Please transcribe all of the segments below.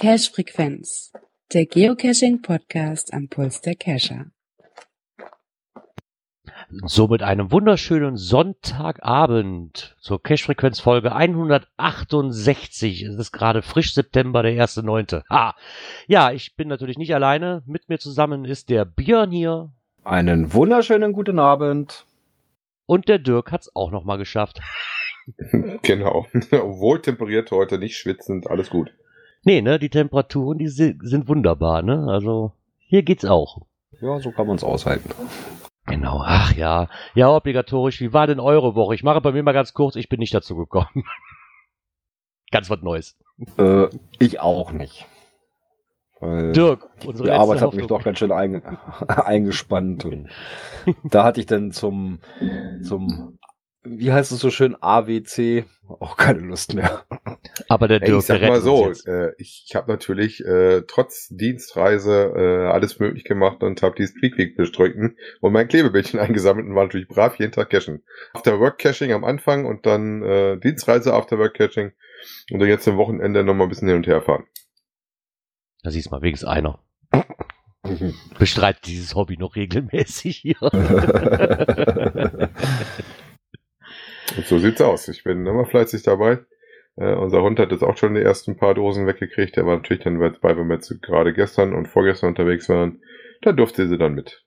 Cache Frequenz, der Geocaching Podcast am Puls der Cacher. So mit einem wunderschönen Sonntagabend zur Cache-Frequenz Folge 168. Es ist gerade frisch September, der 1.9. Ah, ja, ich bin natürlich nicht alleine. Mit mir zusammen ist der Björn hier. Einen wunderschönen guten Abend. Und der Dirk hat es auch nochmal geschafft. genau. Wohl temperiert heute, nicht schwitzend, alles gut. Nee, ne, die Temperaturen, die sind wunderbar, ne? Also, hier geht's auch. Ja, so kann man es aushalten. Genau, ach ja. Ja, obligatorisch. Wie war denn eure Woche? Ich mache bei mir mal ganz kurz, ich bin nicht dazu gekommen. ganz was Neues. Äh, ich auch nicht. Weil Dirk, unsere Die Arbeit hat mich doch ganz schön ein, eingespannt. Und da hatte ich dann zum, zum wie heißt es so schön, AWC, auch keine Lust mehr. Aber der Dirk, Ich sag mal so, äh, ich, ich habe natürlich äh, trotz Dienstreise äh, alles möglich gemacht und habe die Street Week bestritten und mein Klebebildchen eingesammelt und war natürlich brav jeden Tag cashen. After Work Caching am Anfang und dann äh, Dienstreise After Work Caching und dann jetzt am Wochenende nochmal ein bisschen hin und her fahren. Da siehst du mal, wenigstens einer. Bestreitet dieses Hobby noch regelmäßig hier. Und so sieht's aus. Ich bin immer fleißig dabei. Äh, unser Hund hat jetzt auch schon die ersten paar Dosen weggekriegt. Der war natürlich dann bei, wenn wir jetzt gerade gestern und vorgestern unterwegs waren, da durfte sie dann mit.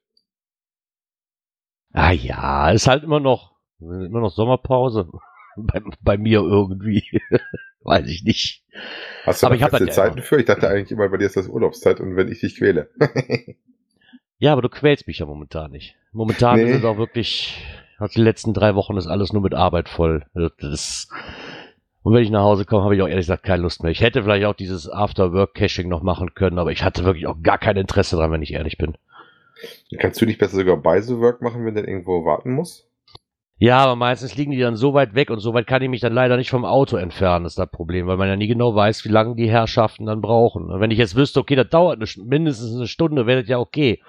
Ah ja, ist halt immer noch, immer noch Sommerpause. Bei, bei mir irgendwie. Weiß ich nicht. Hast du aber ich habe Zeiten für? Ich dachte eigentlich immer, bei dir ist das Urlaubszeit und wenn ich dich quäle. ja, aber du quälst mich ja momentan nicht. Momentan nee. ist es auch wirklich die letzten drei Wochen ist alles nur mit Arbeit voll. Das, und wenn ich nach Hause komme, habe ich auch ehrlich gesagt keine Lust mehr. Ich hätte vielleicht auch dieses After-Work-Caching noch machen können, aber ich hatte wirklich auch gar kein Interesse dran, wenn ich ehrlich bin. Kannst du nicht besser sogar bei The Work machen, wenn der irgendwo warten muss? Ja, aber meistens liegen die dann so weit weg und so weit kann ich mich dann leider nicht vom Auto entfernen, ist das Problem, weil man ja nie genau weiß, wie lange die Herrschaften dann brauchen. Und wenn ich jetzt wüsste, okay, das dauert eine, mindestens eine Stunde, wäre das ja okay.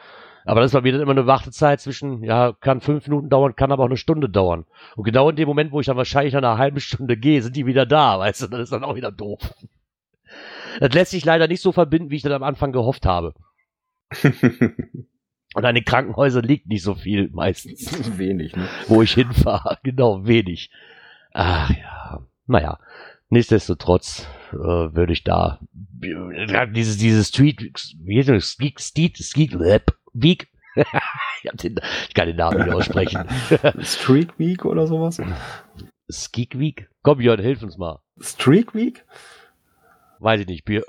Aber das war wieder immer eine Wartezeit zwischen, ja, kann fünf Minuten dauern, kann aber auch eine Stunde dauern. Und genau in dem Moment, wo ich dann wahrscheinlich nach einer halben Stunde gehe, sind die wieder da, weißt du, das ist dann auch wieder doof. Das lässt sich leider nicht so verbinden, wie ich das am Anfang gehofft habe. Und an den Krankenhäusern liegt nicht so viel meistens. Wenig, ne? Wo ich hinfahre. Genau, wenig. Ach ja. Naja. Nichtsdestotrotz äh, würde ich da dieses, dieses Street, wie heißt das? Street, Street, Street, Week. ich, den, ich, kann den Namen nicht aussprechen. Streak Week oder sowas? Skeek Week? Komm, Jörn, hilf uns mal. Streak Week? Weiß ich nicht. Bier,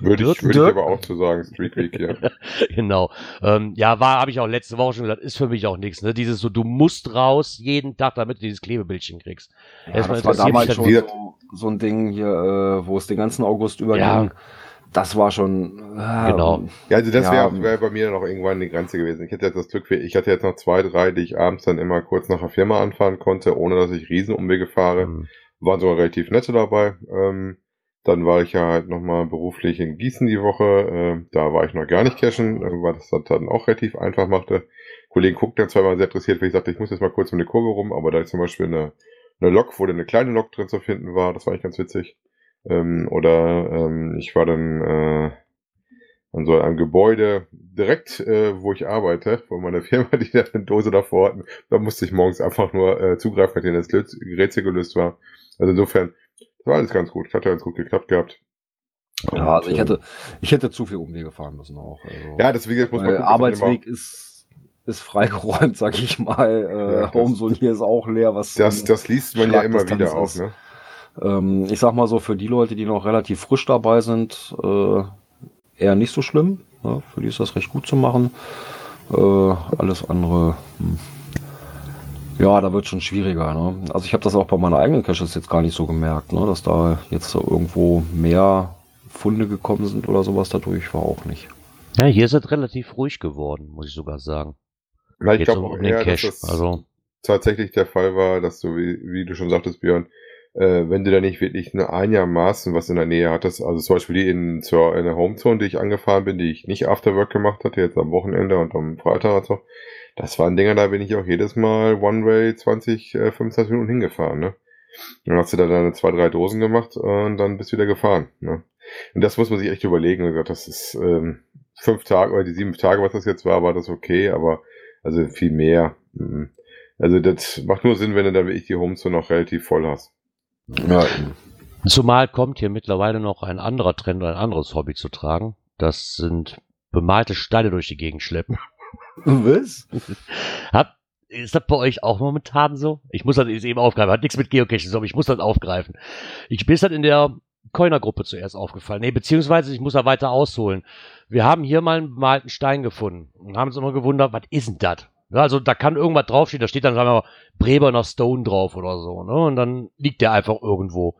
würde ich, würde ich aber auch zu sagen, Streak Week, ja. genau. Ähm, ja, war, habe ich auch letzte Woche schon gesagt, ist für mich auch nichts. Ne? Dieses so, du musst raus jeden Tag, damit du dieses Klebebildchen kriegst. Ja, das war damals schon so, so, ein Ding hier, äh, wo es den ganzen August überging. Ja das war schon. Äh, genau. Ja, also das wäre wär bei mir noch irgendwann die Grenze gewesen. Ich hätte jetzt das Glück, ich hatte jetzt noch zwei, drei, die ich abends dann immer kurz nach der Firma anfahren konnte, ohne dass ich Riesenumwege fahre. Mhm. Waren sogar relativ nette dabei. Ähm, dann war ich ja halt nochmal beruflich in Gießen die Woche. Äh, da war ich noch gar nicht cashen, weil das dann auch relativ einfach machte. Kollegen guckten dann zweimal sehr interessiert, weil ich sagte, ich muss jetzt mal kurz um eine Kurve rum, aber da ist zum Beispiel eine, eine Lok, wo dann eine kleine Lok drin zu finden war. Das war eigentlich ganz witzig. Ähm, oder ähm, ich war dann äh, an so einem Gebäude direkt, äh, wo ich arbeite, von meiner Firma, die da eine Dose davor hatten. Da musste ich morgens einfach nur äh, zugreifen, nachdem das Rätsel gelöst war. Also insofern, das war alles ganz gut. Hat ja ganz gut geklappt gehabt. Ja, also ich hätte, ich hätte zu viel Umwege fahren müssen auch. Also, ja, deswegen muss man gucken, Arbeitsweg ist, ist freigeräumt, sag ich mal. Äh, ja, Homezone hier ist auch leer. Was das, das liest man ja immer wieder auch, ne? Ähm, ich sag mal so, für die Leute, die noch relativ frisch dabei sind, äh, eher nicht so schlimm. Ja, für die ist das recht gut zu machen. Äh, alles andere, hm. ja, da wird schon schwieriger. Ne? Also ich habe das auch bei meiner eigenen Caches jetzt gar nicht so gemerkt, ne? dass da jetzt so irgendwo mehr Funde gekommen sind oder sowas dadurch war auch nicht. Ja, hier ist es relativ ruhig geworden, muss ich sogar sagen. Ja, ich glaube auch eher, dass das also tatsächlich der Fall war, dass du, wie, wie du schon sagtest, Björn, äh, wenn du da nicht wirklich eine einigermaßen was in der Nähe hattest, also zum Beispiel die in, zur, in der Homezone, die ich angefahren bin, die ich nicht Afterwork gemacht hatte, jetzt am Wochenende und am Freitag und so, das waren Dinger, da bin ich auch jedes Mal One-Way 20, äh, 25 Minuten hingefahren, ne? Dann hast du da deine zwei, drei Dosen gemacht und dann bist du wieder gefahren, ne? Und das muss man sich echt überlegen. Das ist ähm, fünf Tage oder die sieben Tage, was das jetzt war, war das okay, aber also viel mehr. Mm. Also das macht nur Sinn, wenn du da wirklich die Homezone noch relativ voll hast. Ja. Zumal kommt hier mittlerweile noch ein anderer Trend ein anderes Hobby zu tragen. Das sind bemalte Steine durch die Gegend schleppen. Was? Hat, ist das bei euch auch momentan so? Ich muss das eben aufgreifen. Hat nichts mit Geocaching so, aber ich muss das aufgreifen. Ich bin halt in der Coiner-Gruppe zuerst aufgefallen. Nee, beziehungsweise ich muss da weiter ausholen. Wir haben hier mal einen bemalten Stein gefunden und haben uns immer gewundert, was ist denn das? Also da kann irgendwas draufstehen, da steht dann sagen wir mal Breberner Stone drauf oder so, ne? Und dann liegt der einfach irgendwo.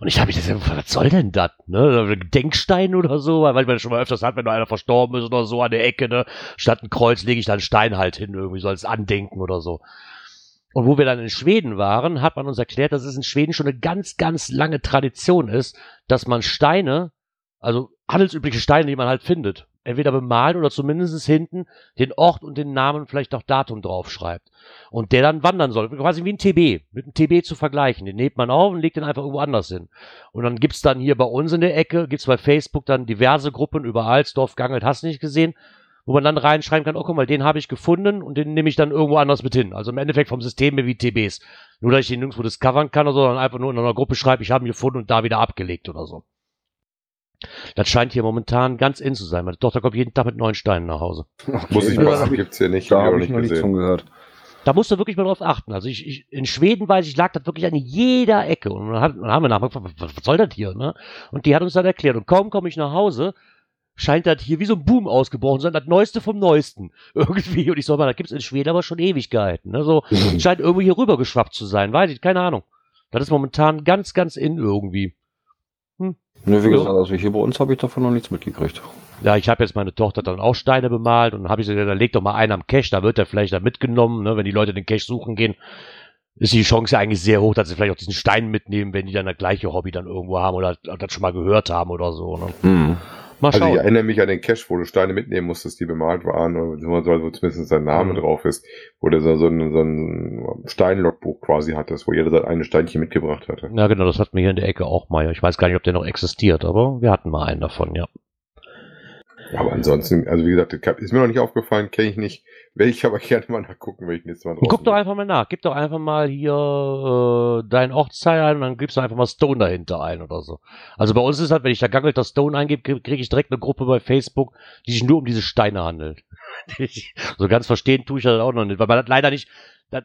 Und ich habe mich das was soll denn das? Ne? Gedenkstein oder so, weil man das schon mal öfters hat, wenn da einer verstorben ist oder so an der Ecke, ne? Statt ein Kreuz lege ich da einen Stein halt hin, irgendwie so als Andenken oder so. Und wo wir dann in Schweden waren, hat man uns erklärt, dass es in Schweden schon eine ganz, ganz lange Tradition ist, dass man Steine, also handelsübliche Steine, die man halt findet, entweder bemalt oder zumindest hinten den Ort und den Namen, vielleicht auch Datum draufschreibt. Und der dann wandern soll. Quasi wie ein TB, mit einem TB zu vergleichen. Den näht man auf und legt den einfach irgendwo anders hin. Und dann gibt's dann hier bei uns in der Ecke, gibt's bei Facebook dann diverse Gruppen über Alsdorf, Gangelt, hast nicht gesehen, wo man dann reinschreiben kann, oh guck mal, den habe ich gefunden und den nehme ich dann irgendwo anders mit hin. Also im Endeffekt vom System wie TBs. Nur, dass ich den nirgendwo discovern kann sondern einfach nur in einer Gruppe schreibe, ich habe ihn gefunden und da wieder abgelegt oder so. Das scheint hier momentan ganz in zu sein. Meine Tochter kommt jeden Tag mit neuen Steinen nach Hause. Okay. Muss ich mal, gibt's hier nicht. Da habe ich noch nicht von gehört. Da musst du wirklich mal drauf achten. Also ich, ich in Schweden weiß ich, lag das wirklich an jeder Ecke. Und dann, hat, dann haben wir nachgefragt, was, was soll das hier? Ne? Und die hat uns dann erklärt. Und kaum komme ich nach Hause, scheint das hier wie so ein Boom ausgebrochen zu sein, das Neueste vom Neuesten. Irgendwie. Und ich sag mal, da gibt's in Schweden aber schon Ewigkeiten. Ne? So, scheint irgendwie hier rüber geschwappt zu sein. Weiß ich, keine Ahnung. Das ist momentan ganz, ganz in irgendwie. Hm. Ne, wie gesagt, also hier bei uns habe ich davon noch nichts mitgekriegt. Ja, ich habe jetzt meine Tochter dann auch Steine bemalt und habe ich gesagt, da legt doch mal einen am Cache, da wird er vielleicht da mitgenommen, ne? wenn die Leute den Cache suchen gehen. Ist die Chance ja eigentlich sehr hoch, dass sie vielleicht auch diesen Stein mitnehmen, wenn die dann das gleiche Hobby dann irgendwo haben oder das schon mal gehört haben oder so. Ne? Mhm. Mal schauen. Also ich erinnere mich an den Cache, wo du Steine mitnehmen musstest, die bemalt waren, oder wo zumindest sein Name mhm. drauf ist, wo du so, so ein, so ein Steinlogbuch quasi hattest, wo jeder sein eine Steinchen mitgebracht hatte. Ja, genau, das hatten wir hier in der Ecke auch mal. Ich weiß gar nicht, ob der noch existiert, aber wir hatten mal einen davon, ja. Aber ansonsten, also wie gesagt, ist mir noch nicht aufgefallen, kenne ich nicht. Will ich aber gerne mal nachgucken, wenn ich nächstes Mal drauf Guck doch einfach mal nach. Gib doch einfach mal hier äh, dein Ortsteil ein und dann gibst du einfach mal Stone dahinter ein oder so. Also bei uns ist halt, wenn ich da Gangelter Stone eingebe, kriege ich direkt eine Gruppe bei Facebook, die sich nur um diese Steine handelt. so ganz verstehen tue ich das auch noch nicht, weil man das leider nicht,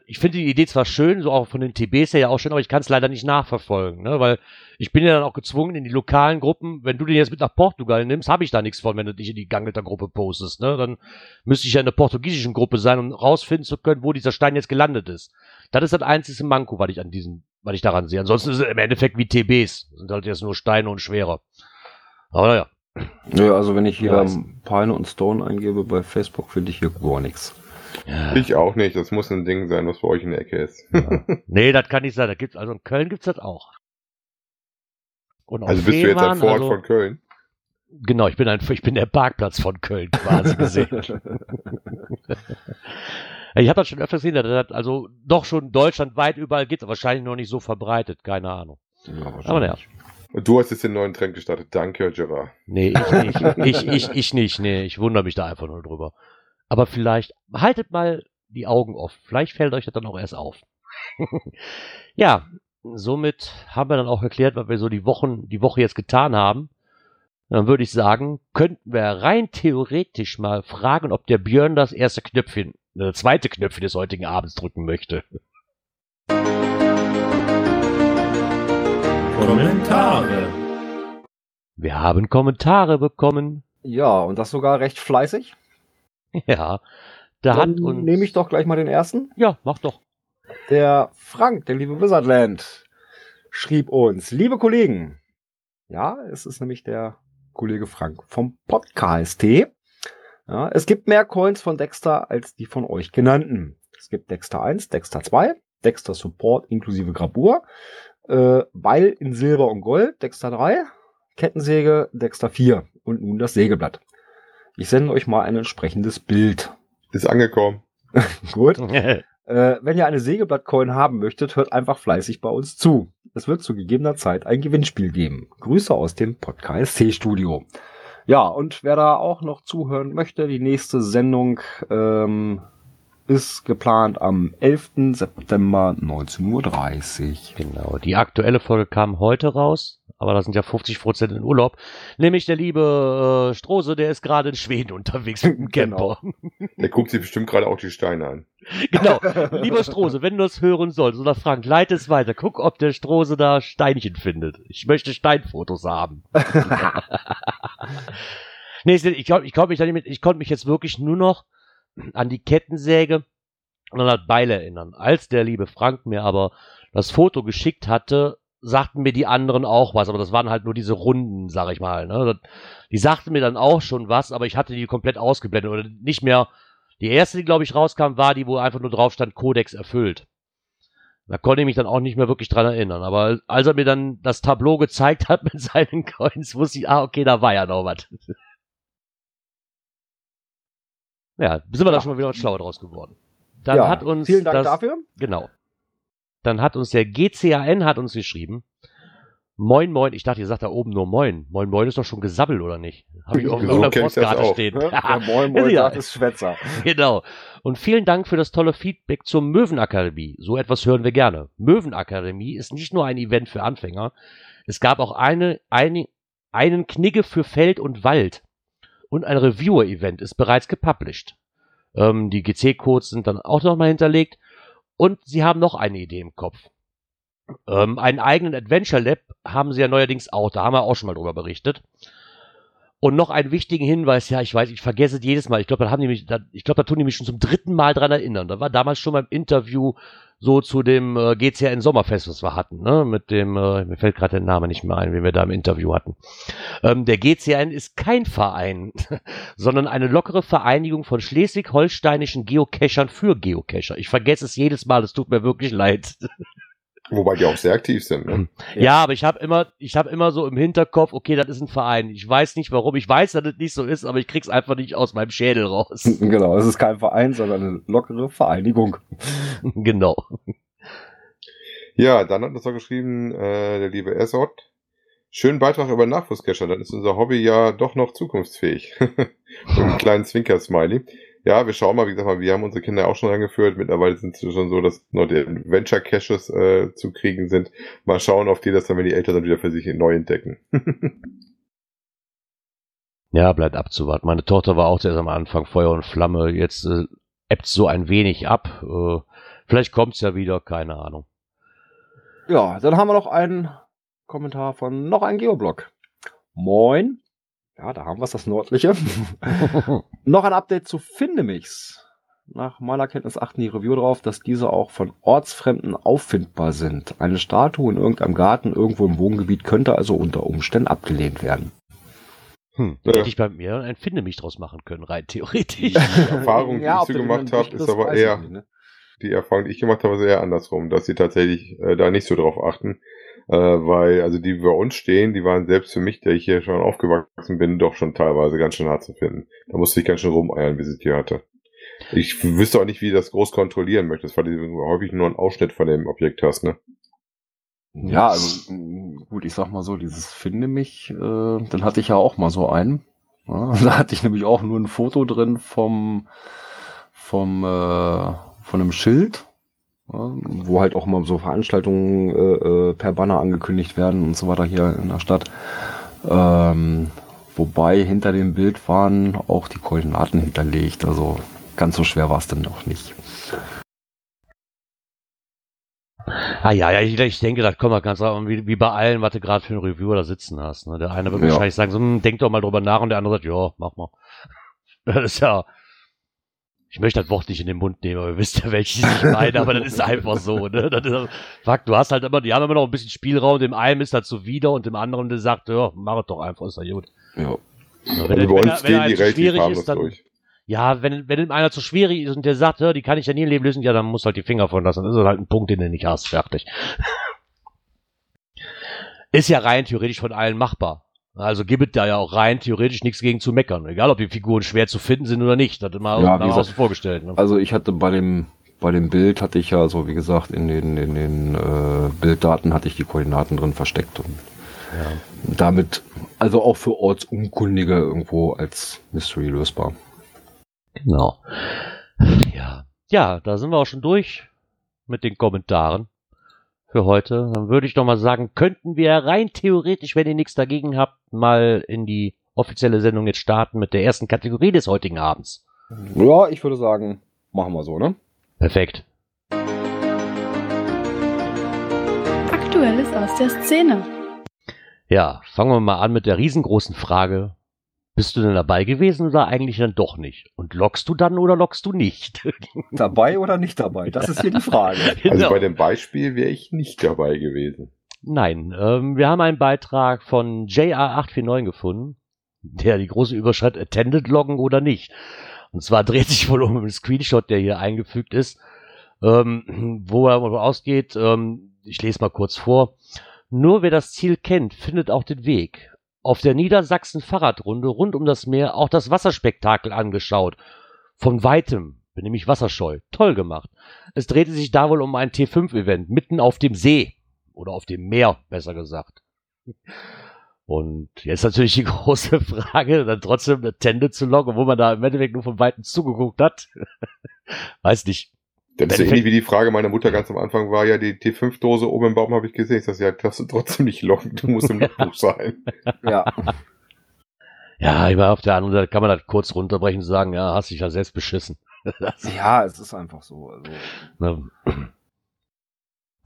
ich finde die Idee zwar schön, so auch von den TBs her ja auch schön, aber ich kann es leider nicht nachverfolgen, ne? weil ich bin ja dann auch gezwungen in die lokalen Gruppen, wenn du den jetzt mit nach Portugal nimmst, habe ich da nichts von, wenn du dich in die Gangelter Gruppe postest, ne? dann müsste ich ja in der portugiesischen Gruppe sein, um rausfinden zu können, wo dieser Stein jetzt gelandet ist. Das ist das einzige Manko, was ich an diesen, was ich daran sehe. Ansonsten ist es im Endeffekt wie TBs, sind halt jetzt nur Steine und schwerer. Aber naja. Ja, also wenn ich hier ja, Pine und Stone eingebe bei Facebook, finde ich hier gar nichts. Ja. Ich auch nicht. Das muss ein Ding sein, was bei euch in der Ecke ist. Ja. nee, das kann nicht sein. Da gibt's, also in Köln gibt's das auch. also bist Fehmarn, du jetzt ein Vorort also, von Köln? Genau, ich bin ein, ich bin der Parkplatz von Köln quasi gesehen. ich habe das schon öfter gesehen, dass das also doch schon deutschlandweit überall gibt, aber wahrscheinlich noch nicht so verbreitet, keine Ahnung. Ja, aber naja. Du hast jetzt den neuen Trend gestartet. Danke, Gerard. Nee, ich nicht. ich, ich, ich nicht. Nee, ich wundere mich da einfach nur drüber. Aber vielleicht haltet mal die Augen offen. Vielleicht fällt euch das dann auch erst auf. ja, somit haben wir dann auch erklärt, was wir so die Wochen, die Woche jetzt getan haben. Dann würde ich sagen, könnten wir rein theoretisch mal fragen, ob der Björn das erste Knöpfchen, das zweite Knöpfchen des heutigen Abends drücken möchte. Kommentare. Wir haben Kommentare bekommen. Ja, und das sogar recht fleißig. Ja, da Dann hat uns. Nehme ich doch gleich mal den ersten. Ja, mach doch. Der Frank, der liebe Wizardland, schrieb uns, liebe Kollegen. Ja, es ist nämlich der Kollege Frank vom Podcast. Ja, es gibt mehr Coins von Dexter als die von euch genannten. Es gibt Dexter 1, Dexter 2, Dexter Support inklusive Grabur, Äh, Beil in Silber und Gold, Dexter 3. Kettensäge, Dexter 4. Und nun das Sägeblatt. Ich sende euch mal ein entsprechendes Bild. Ist angekommen. Gut. äh, wenn ihr eine Sägeblatt-Coin haben möchtet, hört einfach fleißig bei uns zu. Es wird zu gegebener Zeit ein Gewinnspiel geben. Grüße aus dem Podcast Studio. Ja, und wer da auch noch zuhören möchte, die nächste Sendung ähm, ist geplant am 11. September 19.30 Uhr. Genau, die aktuelle Folge kam heute raus, aber da sind ja 50 Prozent in Urlaub. Nämlich der liebe äh, Strose, der ist gerade in Schweden unterwegs mit dem Genau. Camper. Der guckt sich bestimmt gerade auch die Steine an. Genau. Lieber Strose, wenn du das hören sollst oder Frank, leite es weiter. Guck, ob der Strose da Steinchen findet. Ich möchte Steinfotos haben. nee, ich, ich, glaub, ich, ich konnte mich jetzt wirklich nur noch an die Kettensäge und an das Beil erinnern. Als der liebe Frank mir aber das Foto geschickt hatte, sagten mir die anderen auch was, aber das waren halt nur diese Runden, sag ich mal. Ne? Die sagten mir dann auch schon was, aber ich hatte die komplett ausgeblendet oder nicht mehr. Die erste, die glaube ich rauskam, war die, wo einfach nur drauf stand, Codex erfüllt. Da konnte ich mich dann auch nicht mehr wirklich dran erinnern. Aber als er mir dann das Tableau gezeigt hat mit seinen Coins, wusste ich, ah, okay, da war ja noch was. Ja, sind wir da schon mal wieder was schlauer draus geworden. Dann ja, hat uns vielen Dank das, dafür. Genau. Dann hat uns der GCAN hat uns geschrieben. Moin, moin. Ich dachte, ihr sagt da oben nur Moin. Moin, moin ist doch schon gesabbelt, oder nicht? Habe ich auf So das Postkarte stehen. Ne? Der Moin Moin Ja. sagt, ist Schwätzer. Genau. Und vielen Dank für das tolle Feedback zur Möwenakademie. So etwas hören wir gerne. Möwenakademie ist nicht nur ein Event für Anfänger. Es gab auch eine, eine, einen Knigge für Feld und Wald. Und ein Reviewer-Event ist bereits gepublished. Ähm, die GC-Codes sind dann auch nochmal hinterlegt. Und sie haben noch eine Idee im Kopf. Ähm, einen eigenen Adventure Lab haben sie ja neuerdings auch. Da haben wir auch schon mal drüber berichtet. Und noch einen wichtigen Hinweis, ja, ich weiß, ich vergesse es jedes Mal. Ich glaube, da haben die mich, da, ich glaube, da tun die mich schon zum dritten Mal dran erinnern. Da war damals schon beim Interview so zu dem äh, GCN Sommerfest, was wir hatten, ne? Mit dem, äh, mir fällt gerade der Name nicht mehr ein, wie wir da im Interview hatten. Ähm, der GCN ist kein Verein, sondern eine lockere Vereinigung von schleswig-holsteinischen Geocachern für Geocacher. Ich vergesse es jedes Mal, es tut mir wirklich leid. Wobei die auch sehr aktiv sind. Ne? Ja. Ja, aber ich habe immer, ich habe immer so im Hinterkopf, okay, das ist ein Verein. Ich weiß nicht warum. Ich weiß, dass das nicht so ist, aber ich krieg's einfach nicht aus meinem Schädel raus. Genau, es ist kein Verein, sondern eine lockere Vereinigung. genau. Ja, dann hat uns noch geschrieben, äh, der liebe Esot. Schönen Beitrag über Nachwuchscacher, dann ist unser Hobby ja doch noch zukunftsfähig. Mit einem kleinen Zwinker-Smiley. Ja, wir schauen mal, wie gesagt, mal, wir haben unsere Kinder auch schon angeführt. Mittlerweile sind es schon so, dass noch die Venture Caches äh, zu kriegen sind. Mal schauen, auf die das dann, wenn die älter sind, wieder für sich neu entdecken. Ja, bleibt abzuwarten. Meine Tochter war auch zuerst am Anfang Feuer und Flamme. Jetzt äh, ebbt so ein wenig ab. Äh, vielleicht kommt's ja wieder, keine Ahnung. Ja, dann haben wir noch einen Kommentar von noch ein Geoblog. Moin. Ja, da haben wir das Nördliche. noch ein Update zu Findemix. Nach meiner Kenntnis achten die Review darauf, dass diese auch von Ortsfremden auffindbar sind. Eine Statue in irgendeinem Garten irgendwo im Wohngebiet könnte also unter Umständen abgelehnt werden. Hm, Ja. Hätte ich bei mir ein Finde mich draus machen können, rein theoretisch. Die Erfahrung, die ob ich so gemacht habe, ist aber eher, nicht, ne? die Erfahrung, die ich gemacht habe, ist eher andersrum, dass sie tatsächlich äh, da nicht so drauf achten. Äh, weil, also die bei uns stehen, die waren selbst für mich, der ich hier schon aufgewachsen bin, doch schon teilweise ganz schön hart zu finden. Da musste ich ganz schön rumeiern, wie sie die hatte. Ich wüsste auch nicht, wie du das groß kontrollieren möchtest, weil du häufig nur einen Ausschnitt von dem Objekt hast, ne? Ja, also gut, ich sag mal so, dieses Finde mich, äh, dann hatte ich ja auch mal so einen. Ja, da hatte ich nämlich auch nur ein Foto drin vom, vom, äh, von einem Schild, wo halt auch mal so Veranstaltungen äh, äh, per Banner angekündigt werden und so weiter hier in der Stadt. Ähm, wobei hinter dem Bild waren auch die Koordinaten hinterlegt, also ganz so schwer war es dann noch nicht. Ah ja, ja, ich, ich denke, das kommt mal ganz drauf wie, wie bei allen, was du gerade für ein Reviewer da sitzen hast. Ne? Der eine wird Ja. wahrscheinlich sagen, so, hm, denk doch mal drüber nach und der andere sagt, ja, mach mal. Das ist ja. Ich möchte das Wort nicht in den Mund nehmen, aber ihr wisst ja, welches ich meine, aber das ist einfach so, ne? Das ist, Fakt, du hast halt immer, die haben immer noch ein bisschen Spielraum, dem einen ist das zuwider und dem anderen, der sagt, ja, mach es doch einfach, ist ja gut. Ja. Ja, Also er- bei uns wenn gehen die relativ schwierig ist, dann, durch. ja, wenn, wenn ihm einer zu schwierig ist und der sagt, ja, die kann ich ja nie im Leben lösen, ja, dann muss halt die Finger von lassen. Dann ist das halt ein Punkt, den du nicht hast. Fertig. ist ja rein theoretisch von allen machbar. Also gibt es da ja auch rein theoretisch nichts gegen zu meckern. Egal, ob die Figuren schwer zu finden sind oder nicht. Das immer Ja, ja, gesagt, außen vorgestellt. Ne? Also ich hatte bei dem bei dem Bild hatte ich ja, so wie gesagt, in den, in den äh, Bilddaten hatte ich die Koordinaten drin versteckt und damit also auch für Ortsunkundige irgendwo als Mystery lösbar. Genau. Ja. Ja, da sind wir auch schon durch mit den Kommentaren für heute. Dann würde ich doch mal sagen, könnten wir rein theoretisch, wenn ihr nichts dagegen habt, mal in die offizielle Sendung jetzt starten mit der ersten Kategorie des heutigen Abends. Ja, ich würde sagen, machen wir so, ne? Perfekt. Aktuelles aus der Szene. Ja, fangen wir mal an mit der riesengroßen Frage. Bist du denn dabei gewesen oder eigentlich dann doch nicht? Und lockst du dann oder lockst du nicht? Dabei oder nicht dabei? Das ist hier die Frage. Also Genau. bei dem Beispiel wäre ich nicht dabei gewesen. Nein, ähm, wir haben einen Beitrag von JR849 gefunden, der die große Überschrift Attended loggen oder nicht. Und zwar dreht sich wohl um einen Screenshot, der hier eingefügt ist, ähm, wo er ausgeht, ähm, ich lese mal kurz vor, nur wer das Ziel kennt, findet auch den Weg. Auf der Niedersachsen-Fahrradrunde rund um das Meer auch das Wasserspektakel angeschaut. Von weitem bin nämlich wasserscheu. Toll gemacht. Es drehte sich da wohl um ein T5-Event mitten auf dem See. Oder auf dem Meer, besser gesagt. Und jetzt natürlich die große Frage, dann trotzdem eine Tende zu loggen, wo man da im Endeffekt nur von Weitem zugeguckt hat. Weiß nicht. Das ist so Wenn- ähnlich wie die Frage meiner Mutter ganz am Anfang war, ja, die T5-Dose oben im Baum habe ich gesehen. Ich sag, ja, darfst du trotzdem nicht locken, du musst im Logbuch sein. Ja. Ja, ich war auf der anderen Seite, kann man das kurz runterbrechen und sagen, ja, hast dich ja selbst beschissen. Ja, es ist einfach so. Also, ne?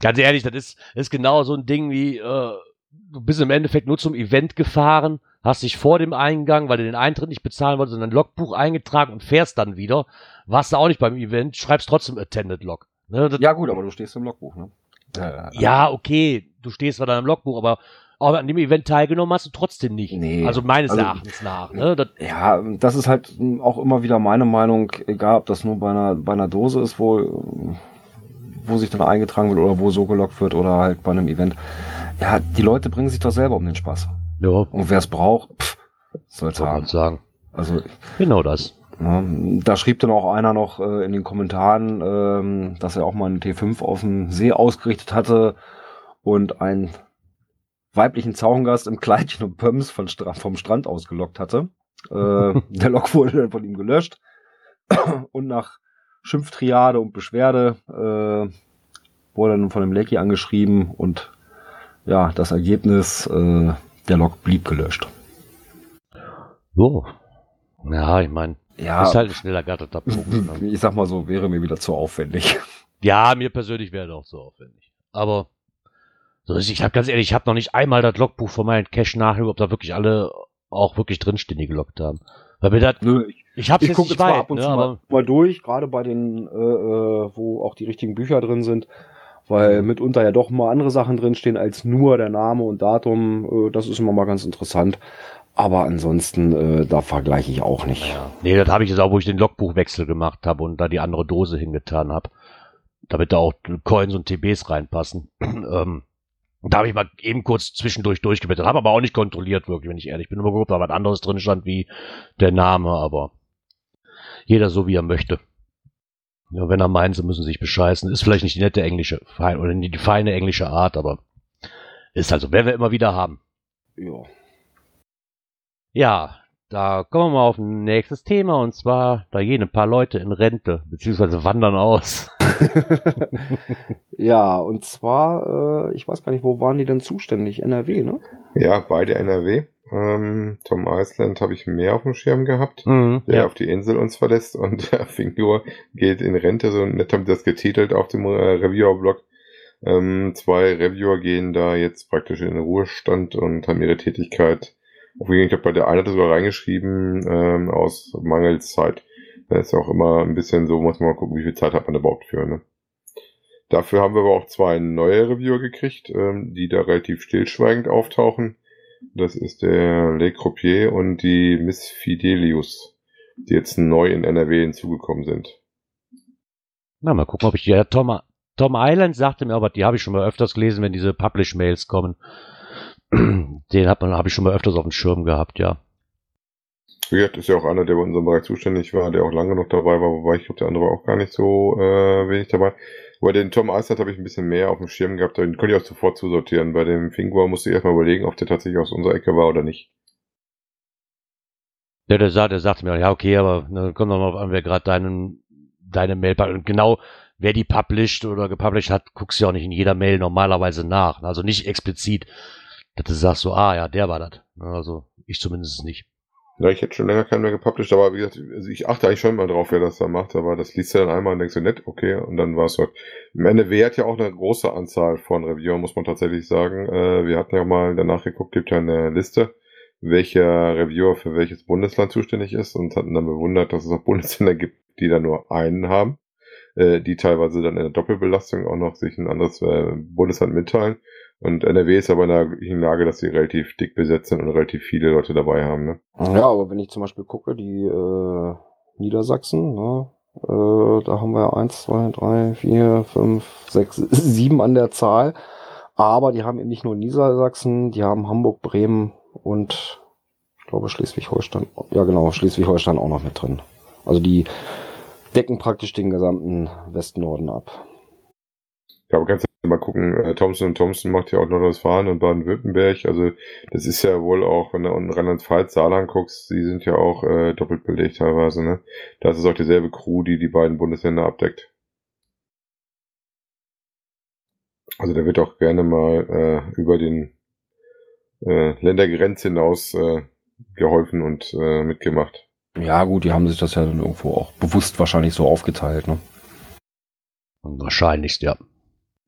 Ganz ehrlich, das ist, ist genau so ein Ding wie, äh, du bist im Endeffekt nur zum Event gefahren, hast dich vor dem Eingang, weil du den Eintritt nicht bezahlen wolltest, in ein Logbuch eingetragen und fährst dann wieder. Warst du auch nicht beim Event, schreibst trotzdem Attended Log. Ne, ja gut, aber du stehst im Logbuch, ne? Ja, Ja, okay, du stehst zwar dann im Logbuch, aber auch an dem Event teilgenommen hast du trotzdem nicht. Nee. Also meines Also- Erachtens nach. Ne? Das, Ja, das ist halt auch immer wieder meine Meinung, egal ob das nur bei einer, bei einer Dose ist, wo, wo sich dann eingetragen wird oder wo so gelockt wird oder halt bei einem Event. Ja, die Leute bringen sich doch selber um den Spaß. Ja, Und wer es braucht, pff, soll's soll man haben. sagen. Also, Genau das. ja, da schrieb dann auch einer noch äh, in den Kommentaren, ähm, dass er auch mal einen T5 auf dem See ausgerichtet hatte und einen weiblichen Zaungast im Kleidchen und Pumps von Stra vom Strand aus gelockt hatte. Äh, der Log wurde dann von ihm gelöscht. und nach Schimpftriade und Beschwerde äh, wurde dann von dem Lecky angeschrieben und ja, das Ergebnis, äh, der Log blieb gelöscht. So. Ja, ich meine, Ja, ist halt ein schneller gatterter Punkt. Ne? ich sag mal so, wäre mir wieder zu aufwendig. Ja, mir persönlich wäre das auch so aufwendig. Aber so ist, ich habe ganz ehrlich, ich habe noch nicht einmal das Logbuch von meinem Cache nachgeguckt, ob da wirklich alle auch wirklich drinstehen, die gelockt haben. Weil mir das, Nö, ich ich hab's ich jetzt gucke zwar weit, ab und ne, zu aber mal, mal durch, gerade bei den, äh, äh, wo auch die richtigen Bücher drin sind, weil mitunter ja doch mal andere Sachen drinstehen als nur der Name und Datum. Äh, das ist immer mal ganz interessant. Aber ansonsten, äh, da vergleiche ich auch nicht. Ja. Nee, das habe ich jetzt auch, wo ich den Logbuchwechsel gemacht habe und da die andere Dose hingetan habe. Damit da auch Coins und TBs reinpassen. ähm, da habe ich mal eben kurz zwischendurch durchgeblättert. Habe aber auch nicht kontrolliert, wirklich, wenn ich ehrlich bin. Nur geguckt, da was anderes drin stand wie der Name, aber jeder so, wie er möchte. Ja, wenn er meint, sie müssen sich bescheißen. Ist vielleicht nicht die nette englische, fein, oder die, feine englische Art, aber ist halt so. Werden wir immer wieder haben. Ja. Ja, da kommen wir mal auf ein nächstes Thema und zwar, da gehen ein paar Leute in Rente, beziehungsweise wandern aus. ja, und zwar, äh, ich weiß gar nicht, wo waren die denn zuständig? NRW, ne? Ja, beide NRW. Ähm, Tom Iceland habe ich mehr auf dem Schirm gehabt, Mhm, der ja. auf die Insel uns verlässt und der Fingur geht in Rente, so nett haben das getitelt auf dem äh, Reviewer-Blog. Ähm, zwei Reviewer gehen da jetzt praktisch in den Ruhestand und haben ihre Tätigkeit aufgegeben. Ich glaube, bei der eine hat das sogar reingeschrieben, ähm, aus mangels Zeit. Da ist ja auch immer ein bisschen so, muss man mal gucken, wie viel Zeit hat man da überhaupt für, ne? Dafür haben wir aber auch zwei neue Reviewer gekriegt, ähm, die da relativ stillschweigend auftauchen. Das ist der Le Croupier und die Miss Fidelius, die jetzt neu in NRW hinzugekommen sind. Na, mal gucken, ob ich die, ja, Tom, Tom Island sagte mir aber, die habe ich schon mal öfters gelesen, wenn diese Publish-Mails kommen. Den habe ich schon mal öfters auf dem Schirm gehabt, ja. Wie gesagt, ist ja auch einer, der bei unserem Bereich zuständig war, der auch lange noch dabei war, wobei ich glaube, der andere war auch gar nicht so äh, wenig dabei. Bei den Tom Eisert habe ich ein bisschen mehr auf dem Schirm gehabt, den konnte ich auch sofort zusortieren. Bei dem Fingua musste ich erstmal überlegen, ob der tatsächlich aus unserer Ecke war oder nicht. Ja, der, sagt, der sagte mir, ja, okay, aber ne, kommt doch mal an, wer gerade deinen, deine Mail, und genau, wer die published oder gepublished hat, guckst du ja auch nicht in jeder Mail normalerweise nach. Also nicht explizit, dass du sagst so, ah, ja, der war das. Also ich zumindest nicht. Ja, ich hätte schon länger keinen mehr gepublished, aber wie gesagt, also ich achte eigentlich schon mal drauf, wer das da macht, aber das liest du dann einmal und denkst du, nett, okay, und dann war es halt. Im NRW hat ja auch eine große Anzahl von Reviewern, muss man tatsächlich sagen. Äh, wir hatten ja mal danach geguckt, gibt ja eine Liste, welcher Reviewer für welches Bundesland zuständig ist und hatten dann bewundert, dass es auch Bundesländer gibt, die da nur einen haben, äh, die teilweise dann in der Doppelbelastung auch noch sich ein anderes äh, Bundesland mitteilen. Und NRW ist aber in der Lage, dass sie relativ dick besetzt sind und relativ viele Leute dabei haben. Ne? Ja, aber wenn ich zum Beispiel gucke, die äh, Niedersachsen, ne, äh, da haben wir eins, zwei, drei, vier, fünf, sechs, sieben an der Zahl. Aber die haben eben nicht nur Niedersachsen, die haben Hamburg, Bremen und ich glaube Schleswig-Holstein. Ja genau, Schleswig-Holstein auch noch mit drin. Also die decken praktisch den gesamten Westnorden ab. Ja, aber ganz mal gucken, äh, Thompson Thompson macht ja auch Nordrhein-Westfalen und Baden-Württemberg. Also das ist ja wohl auch, wenn du in Rheinland-Pfalz, Saarland guckst, die sind ja auch äh, doppelt belegt teilweise. Ne? Das ist auch dieselbe Crew, die die beiden Bundesländer abdeckt. Also da wird auch gerne mal äh, über den äh, Ländergrenze hinaus äh, geholfen und äh, mitgemacht. Ja gut, die haben sich das ja dann irgendwo auch bewusst wahrscheinlich so aufgeteilt. Ne? Wahrscheinlich, ja.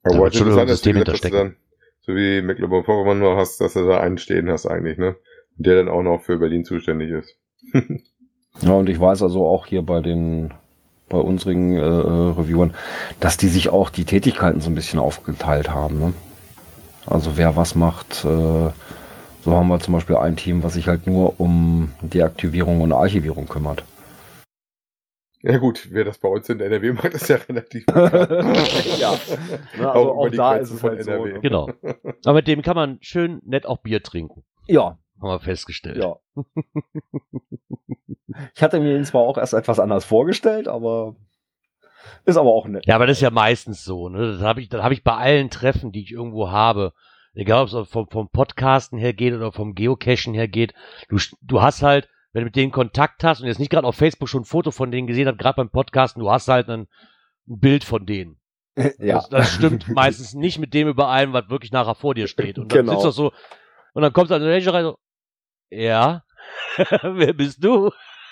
Aber ja, schon ein System hinterstecken. so wie Mecklenburg-Vorpommern nur hast, dass du da einen stehen hast eigentlich, ne? Der dann auch noch für Berlin zuständig ist. ja, und ich weiß also auch hier bei den bei unseren äh, Reviewern, dass die sich auch die Tätigkeiten so ein bisschen aufgeteilt haben. Ne? Also wer was macht, äh, so haben wir zum Beispiel ein Team, was sich halt nur um Deaktivierung und Archivierung kümmert. Ja gut, wer das bei uns in der NRW macht, ist ja relativ Ja, ne, also auch, auch da ist es halt NRW. so. Ne? Genau. Aber mit dem kann man schön nett auch Bier trinken. Ja. Haben wir festgestellt. Ja. ich hatte mir ihn zwar auch erst etwas anders vorgestellt, aber ist aber auch nett. Ja, aber das ist ja meistens so. Ne? Das habe ich, das hab ich bei allen Treffen, die ich irgendwo habe. Egal, ob es vom, vom Podcasten her geht oder vom Geocachen her geht. Du, du hast halt wenn du mit denen Kontakt hast und jetzt nicht gerade auf Facebook schon ein Foto von denen gesehen hast, gerade beim Podcasten, du hast halt ein, ein Bild von denen. Ja. Das, das, stimmt meistens nicht mit dem überein, was wirklich nachher vor dir steht. Und dann genau. sitzt du so, und dann kommst du an den Ranger rein so, ja, wer bist du?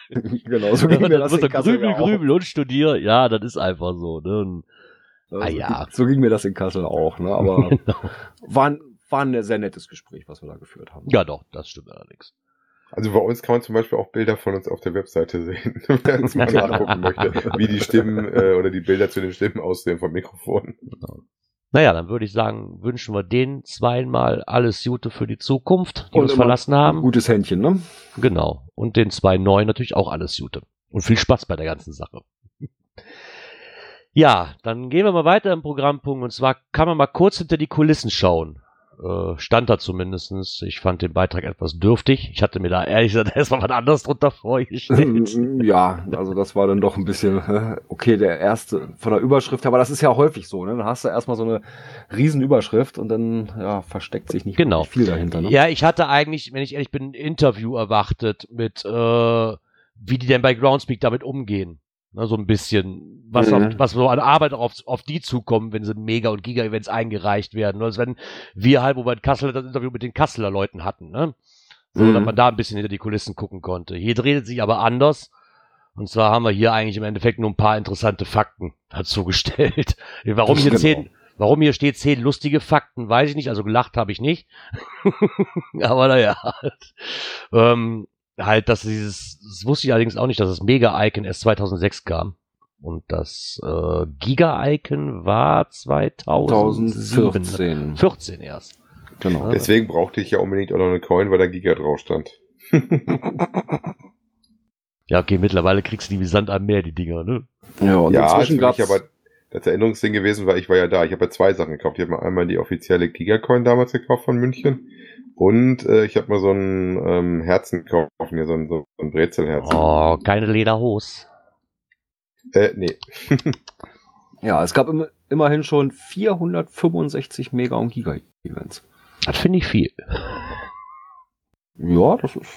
Genau, so ging mir das in Kassel grübel, grübel und studier. Ja, das ist einfach so. Ne? Und, also, ah, ja. So ging mir das in Kassel auch. Ne? Aber genau. war, ein, war ein sehr nettes Gespräch, was wir da geführt haben. Ja, doch, das stimmt allerdings. Also bei uns kann man zum Beispiel auch Bilder von uns auf der Webseite sehen, wenn man mal nachgucken möchte, wie die Stimmen äh, oder die Bilder zu den Stimmen aussehen vom Mikrofon. Genau. Naja, dann würde ich sagen, wünschen wir den zweimal alles Gute für die Zukunft, die Und uns verlassen haben. Gutes Händchen, ne? Genau. Und den zwei neuen natürlich auch alles Gute. Und viel Spaß bei der ganzen Sache. Ja, dann gehen wir mal weiter im Programmpunkt. Und zwar kann man mal kurz hinter die Kulissen schauen äh, stand da zumindestens. Ich fand den Beitrag etwas dürftig. Ich hatte mir da ehrlich gesagt erstmal was anderes drunter vorgestellt. Ja, also das war dann doch ein bisschen, okay, der erste von der Überschrift, aber das ist ja häufig so, ne? Dann hast du erstmal so eine Riesenüberschrift und dann ja, versteckt sich nicht genau. viel dahinter. Ne? Ja, ich hatte eigentlich, wenn ich ehrlich bin, ein Interview erwartet mit, äh, wie die denn bei Groundspeak damit umgehen. Ne, so ein bisschen, was, mhm. auf, was so an Arbeit auf, auf die zukommen, wenn sie Mega- und Giga-Events eingereicht werden. Also wenn wir halt, wo wir in Kassel das Interview mit den Kasseler Leuten hatten, ne? So, mhm. dass man da ein bisschen hinter die Kulissen gucken konnte. Hier dreht es sich aber anders. Und zwar haben wir hier eigentlich im Endeffekt nur ein paar interessante Fakten dazu gestellt. Warum hier genau. zehn, warum hier steht zehn lustige Fakten, weiß ich nicht. Also gelacht habe ich nicht. aber naja. ähm, halt, dass dieses, das wusste ich allerdings auch nicht, dass das Mega-Icon erst 2006 kam. Und das äh, Giga-Icon war 2014. 14 erst. Genau. Deswegen brauchte ich ja unbedingt auch noch eine Coin, weil da Giga drauf stand. ja, okay, mittlerweile kriegst du die wie Sand am Meer, die Dinger, ne? Ja, und ja, inzwischen gab's... aber das Erinnerungsding gewesen, weil ich war ja da. Ich habe ja zwei Sachen gekauft. Ich habe mal einmal die offizielle Giga-Coin damals gekauft von München Und äh, ich habe mal so ein ähm, Herzen gekauft, hier so ein, so ein Brezelherzen. Oh, keine Lederhose. Äh, nee. Ja, es gab im, immerhin schon 465 Mega- und Giga-Events. Das finde ich viel. Ja, das ist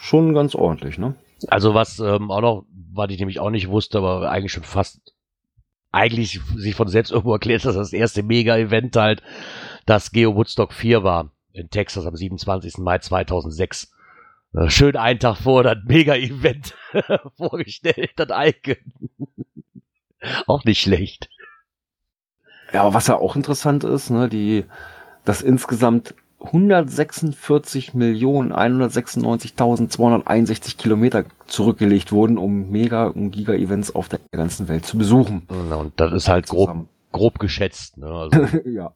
schon ganz ordentlich, ne? Also was ähm, auch noch, was ich nämlich auch nicht wusste, aber eigentlich schon fast eigentlich sich von selbst irgendwo erklärt, dass das erste Mega-Event halt das Geo Woodstock 4 war in Texas am 27. Mai 2006. Äh, Schön einen Tag vor das Mega-Event vorgestellt, das Icon. auch nicht schlecht. Ja, aber was ja auch interessant ist, ne, die, dass insgesamt 146.196.261 Kilometer zurückgelegt wurden, um Mega- und Giga-Events auf der ganzen Welt zu besuchen. Und das ist halt grob, grob geschätzt. Ne? Also, ja.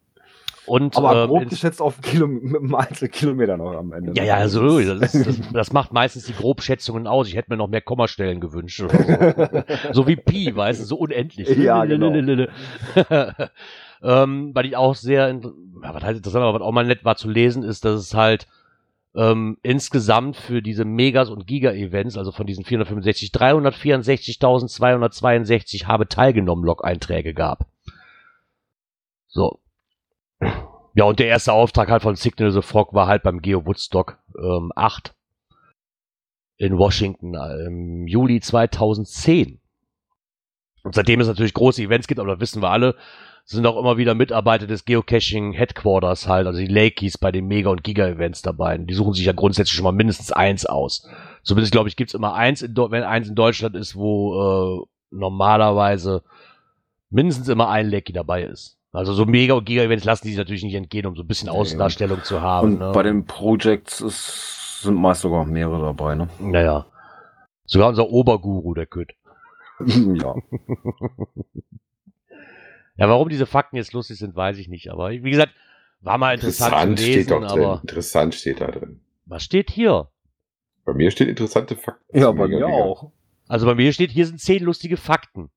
Und, Aber ähm, grob ins- geschätzt auf Kilo, mit einem Einzelkilometer noch am Ende. Ja, ja, also das, das, das macht meistens die Grobschätzungen aus. Ich hätte mir noch mehr Kommastellen gewünscht. Oder so. so wie Pi, weißt du, so unendlich. Ja, genau. ähm, weil ich auch sehr, ja, was halt interessant, aber was auch mal nett war zu lesen, ist, dass es halt ähm, insgesamt für diese Megas- und Giga-Events, also von diesen 465, 364.262 habe teilgenommen Log-Einträge gab. So. Ja, und der erste Auftrag halt von Signal the Frog war halt beim Geo Woodstock ähm, 8 in Washington äh, im Juli 2010. Und seitdem es natürlich große Events gibt, aber das wissen wir alle, sind auch immer wieder Mitarbeiter des Geocaching Headquarters halt, also die Lakeys bei den Mega- und Giga-Events dabei. Und die suchen sich ja grundsätzlich schon mal mindestens eins aus. Zumindest, glaube ich, gibt's immer eins, in, wenn eins in Deutschland ist, wo äh, normalerweise mindestens immer ein Lakey dabei ist. Also so Mega- und Giga-Events lassen die sich natürlich nicht entgehen, um so ein bisschen Ja, Außendarstellung zu haben. Und ne? bei den Projects ist, sind meist sogar mehrere dabei, ne? Naja. Sogar unser Oberguru, der Kütt. ja. Ja, warum diese Fakten jetzt lustig sind, weiß ich nicht. Aber wie gesagt, war mal interessant, Interessant zu steht lesen, doch drin. aber Interessant steht da drin. was steht hier? Bei mir steht interessante Fakten. Ja, bei mir auch. Also bei mir steht, hier sind zehn lustige Fakten.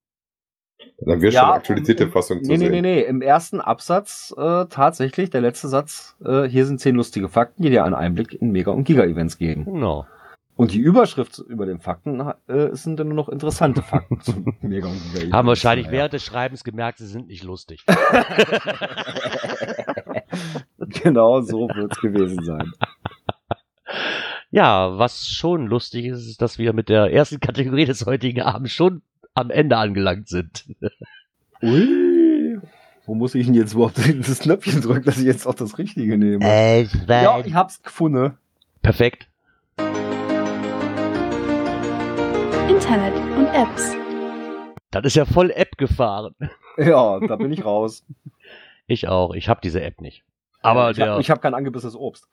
Dann wird Ja, schon eine aktualisierte im- Fassung zu Nee, nee, sehen. nee, nee. Im ersten Absatz äh, tatsächlich, der letzte Satz, äh, hier sind zehn lustige Fakten, die dir einen Einblick in Mega- und Giga-Events geben. Genau. Und die Überschrift über den Fakten äh, sind dann nur noch interessante Fakten zu Mega- und Giga-Events. Haben wahrscheinlich Naja. während des Schreibens gemerkt, sie sind nicht lustig. genau so wird's gewesen sein. ja, was schon lustig ist, ist, dass wir mit der ersten Kategorie des heutigen Abends schon am Ende angelangt sind. Ui. Wo muss ich denn jetzt überhaupt das Knöpfchen drücken, dass ich jetzt auch das Richtige nehme? Es ja, ich hab's gefunden. Perfekt. Internet und Apps. Das ist ja voll App gefahren. Ja, da bin ich raus. Ich auch. Ich habe diese App nicht. Aber ich der, habe hab kein angebissenes Obst.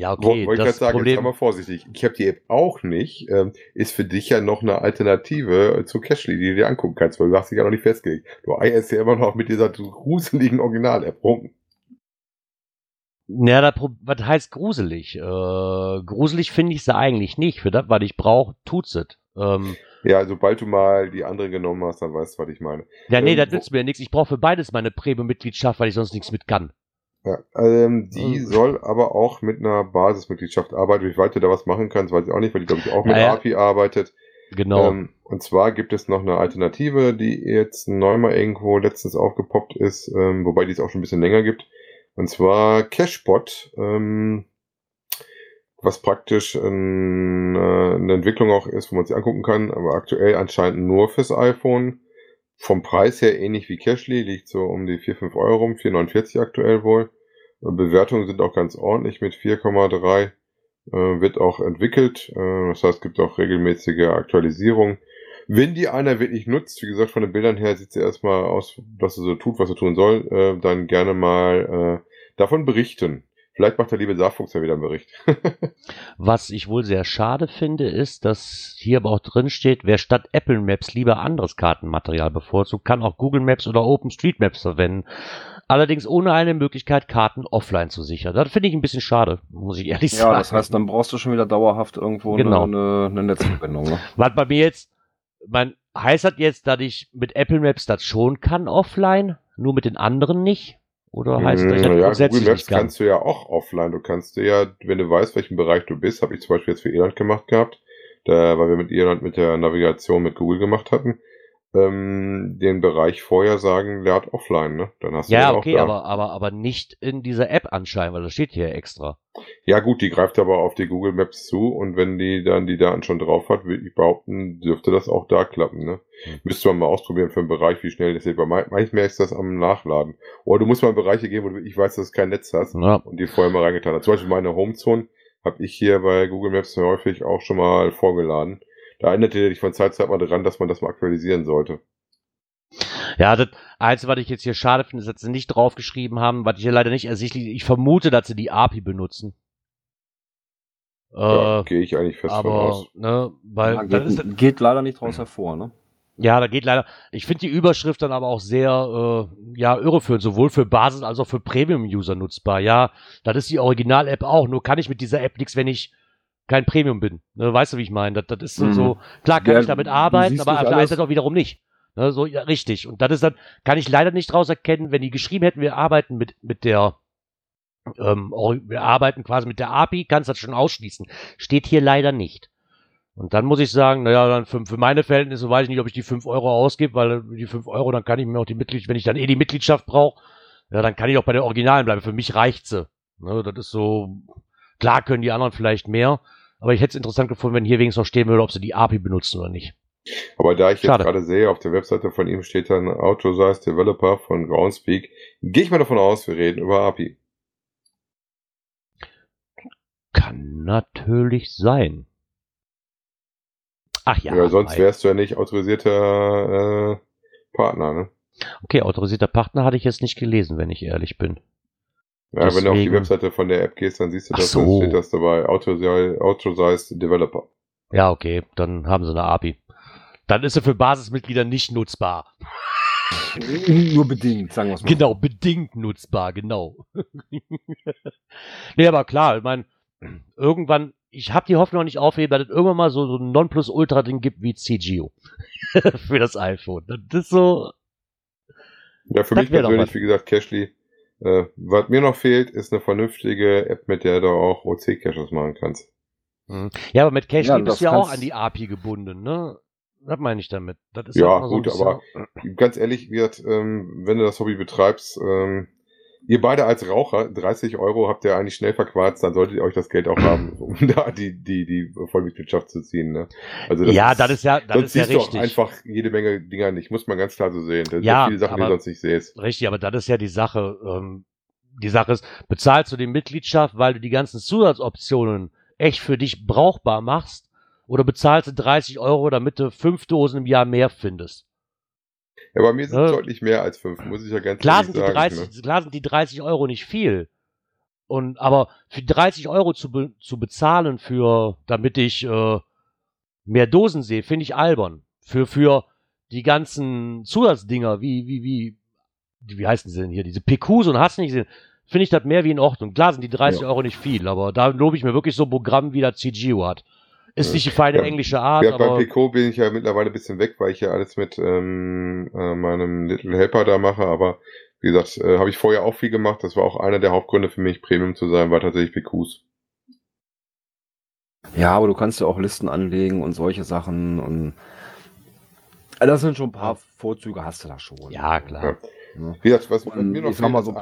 Ja okay, Wollte das sagen, jetzt Problem, sei mal vorsichtig. Ich habe die App auch nicht. Ähm, ist für dich ja noch eine Alternative äh, zu Cashly, die du dir angucken kannst, weil du hast dich ja noch nicht festgelegt. Du eierst ja immer noch mit dieser gruseligen Original-App rum. Ja, da, Pro- was heißt gruselig? Äh, gruselig finde ich sie eigentlich nicht. Für das, was ich brauche, tut's es. Ähm, Ja, sobald du mal die andere genommen hast, dann weißt du, was ich meine. ja, nee, Ähm, das nützt mir nichts. Ich brauche für beides meine Premium-Mitgliedschaft, weil ich sonst nichts mit kann. Ja, ähm, die Mhm. soll aber auch mit einer Basismitgliedschaft arbeiten. Wie weit du da was machen kannst, weiß ich auch nicht, weil die, glaube ich, auch mit Naja. API arbeitet. Genau. Ähm, und zwar gibt es noch eine Alternative, die jetzt neu mal irgendwo letztens aufgepoppt ist, ähm, wobei die es auch schon ein bisschen länger gibt. Und zwar Cashbot, ähm, was praktisch ein, äh, eine Entwicklung auch ist, wo man sich angucken kann, aber aktuell anscheinend nur fürs iPhone. Vom Preis her ähnlich wie Cashly, liegt so um die 4, 5 Euro rum, 4,49 aktuell wohl. Äh, Bewertungen sind auch ganz ordentlich mit 4,3 äh, wird auch entwickelt. Äh, das heißt, es gibt auch regelmäßige Aktualisierung. Wenn die einer wirklich nutzt, wie gesagt, von den Bildern her sieht sie erstmal aus, dass sie so tut, was sie tun soll, äh, dann gerne mal äh, davon berichten. Vielleicht macht der liebe Saarfuchs ja wieder einen Bericht. Was ich wohl sehr schade finde, ist, dass hier aber auch drin steht, wer statt Apple Maps lieber anderes Kartenmaterial bevorzugt, kann auch Google Maps oder OpenStreetMaps verwenden. Allerdings ohne eine Möglichkeit, Karten offline zu sichern. Das finde ich ein bisschen schade, muss ich ehrlich sagen. Ja, das heißt, dann brauchst du schon wieder dauerhaft irgendwo Genau. eine, eine Netzverbindung. Ne? Was bei mir jetzt, mein, heißt das jetzt, dass ich mit Apple Maps das schon kann offline, nur mit den anderen nicht? Oder heißt das, ich ja, Google Maps kann? kannst du ja auch offline. Du kannst dir ja, wenn du weißt, welchen Bereich du bist, habe ich zum Beispiel jetzt für Irland gemacht gehabt, da, weil wir mit Irland mit der Navigation mit Google gemacht hatten, ähm, den Bereich vorher sagen, der hat offline, ne? Dann hast du Ja, okay, auch aber, aber, aber nicht in dieser App anscheinend, weil das steht hier extra. Ja gut, die greift aber auf die Google Maps zu und wenn die dann die Daten schon drauf hat, würde ich behaupten, dürfte das auch da klappen. Ne? Hm. Müsste man mal ausprobieren für einen Bereich, wie schnell das geht. Manchmal ist das am Nachladen. Oder du musst mal in Bereiche gehen, wo du, ich weiß, dass du kein Netz hast Ja, und die vorher mal reingetan hast. Zum Beispiel meine Homezone habe ich hier bei Google Maps häufig auch schon mal vorgeladen. Da erinnerte dich von Zeit zu Zeit mal dran, dass man das mal aktualisieren sollte. ja das Einzige, was ich jetzt hier schade finde, ist, dass sie nicht draufgeschrieben haben, was ich hier leider nicht ersichtlich, ich vermute, dass sie die API benutzen. Da Äh, gehe ich eigentlich fest von aber, aus. ne, weil, Ja, das ist, geht, geht leider nicht draus hervor, ne? Ja, da geht leider. Ich finde die Überschrift dann aber auch sehr äh, ja, irreführend, sowohl für Basis- als auch für Premium-User nutzbar. Ja, das ist die Original-App auch, nur kann ich mit dieser App nichts, wenn ich kein Premium bin. Ne, weißt du, wie ich meine? Das, das ist so, Mhm. so, klar kann Ja, ich damit du arbeiten, aber auf der anderen auch wiederum nicht. Ne, so, ja, richtig. Und das ist dann, kann ich leider nicht draus erkennen, wenn die geschrieben hätten, wir arbeiten mit, mit der, ähm, wir arbeiten quasi mit der API, kannst das schon ausschließen. Steht hier leider nicht. Und dann muss ich sagen, naja, dann für, für meine Verhältnisse weiß ich nicht, ob ich die 5 Euro ausgebe, weil die 5 Euro, dann kann ich mir auch die Mitgliedschaft, wenn ich dann eh die Mitgliedschaft brauche, ja, dann kann ich auch bei der Originalen bleiben. Für mich reicht sie. Ne, das ist so, klar können die anderen vielleicht mehr, aber ich hätte es interessant gefunden, wenn hier wenigstens noch stehen würde, ob sie die API benutzen oder nicht. Aber da ich jetzt Schade. gerade sehe, auf der Webseite von ihm steht dann Autosize Developer von Groundspeak, gehe ich mal davon aus, wir reden über API. Kann natürlich sein. Ach ja. Ja, sonst wärst du ja nicht autorisierter äh, Partner, ne? Okay, autorisierter Partner hatte ich jetzt nicht gelesen, wenn ich ehrlich bin. Ja, wenn du auf die Deswegen- Webseite von der App gehst, dann siehst du Ach das, so. steht das dabei, Authorized Developer. Ja, okay, dann haben sie eine API. Dann ist sie für Basismitglieder nicht nutzbar. Nur bedingt, sagen wir es mal. Genau, bedingt nutzbar, genau. nee, aber klar, ich meine, irgendwann, ich habe die Hoffnung noch nicht aufheben, dass es irgendwann mal so, so ein Nonplusultra-Ding gibt wie CGO für das iPhone. Das ist so, Ja, für mich persönlich, wie gesagt, Cashly. Äh, was mir noch fehlt, ist eine vernünftige App, mit der du auch OC-Caches machen kannst. Mhm. ja, aber mit Cashly Ja, bist du ja auch an die API gebunden, ne? Das meine ich damit. Das ist Ja, so gut, aber ganz ehrlich, gesagt, ähm, wenn du das Hobby betreibst, ähm, ihr beide als Raucher, 30 Euro habt ihr eigentlich schnell verquarzt, dann solltet ihr euch das Geld auch haben, um da die, die, die Vollmitgliedschaft zu ziehen. Ne? Also ja, das ist ja, das sonst ist ja siehst du auch richtig. einfach jede Menge Dinger nicht, muss man ganz klar so sehen. Das sind Ja, viele Sachen, die du aber- sonst nicht siehst. Richtig, aber das ist ja die Sache. Ähm, die Sache ist, bezahlst du die Mitgliedschaft, weil du die ganzen Zusatzoptionen echt für dich brauchbar machst? Oder bezahlst du 30 Euro, damit du fünf Dosen im Jahr mehr findest? Ja, bei mir sind es deutlich mehr als fünf, muss ich ja ganz Klar ehrlich sind, die sagen. 30, ne? klar sind die 30 Euro nicht viel. Und, aber für 30 Euro zu, be, zu bezahlen für, damit ich äh, mehr Dosen sehe, finde ich albern. Für, für die ganzen Zusatzdinger, wie, wie, wie, die- wie heißen sie denn hier, diese PQs und hast nicht gesehen, finde ich das mehr wie in Ordnung. Klar sind die 30 Ja. Euro nicht viel, aber da lobe ich mir wirklich so ein Programm, wie das CGO hat. Ist nicht die feine Ja. englische Art, Ja, bei aber Pico bin ich ja mittlerweile ein bisschen weg, weil ich ja alles mit ähm, äh, meinem Little Helper da mache, aber wie gesagt, äh, habe ich vorher auch viel gemacht. Das war auch einer der Hauptgründe für mich, Premium zu sein, war tatsächlich PQs. Ja, aber du kannst ja auch Listen anlegen und solche Sachen und äh, das sind schon ein paar Vorzüge hast du da schon. ja, klar. Ja. Wie gesagt, was, Und mir noch ich sag mal so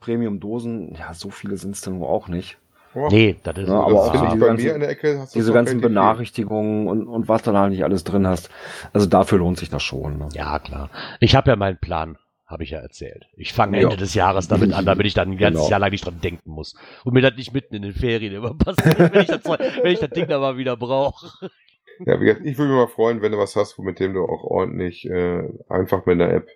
Premium-Dosen, ja, so viele sind es dann wohl auch nicht. Oh, Nee, das ist Ja, aber auch diese bei ganzen- mir in der Ecke. Hast du Diese ganzen. Benachrichtigungen und, und was du da nicht alles drin hast. Also dafür lohnt sich das schon. Ne? Ja, klar. Ich habe ja meinen Plan, habe ich ja erzählt. Ich fange Ja. Ende des Jahres damit an, damit ich dann ein ganzes Genau. Jahr lang nicht dran denken muss. Und mir das nicht mitten in den Ferien immer passiert, wenn ich das, wenn ich das Ding dann mal wieder brauche. Ja, wie gesagt, ich würde mich mal freuen, wenn du was hast, mit dem du auch ordentlich äh, einfach mit einer App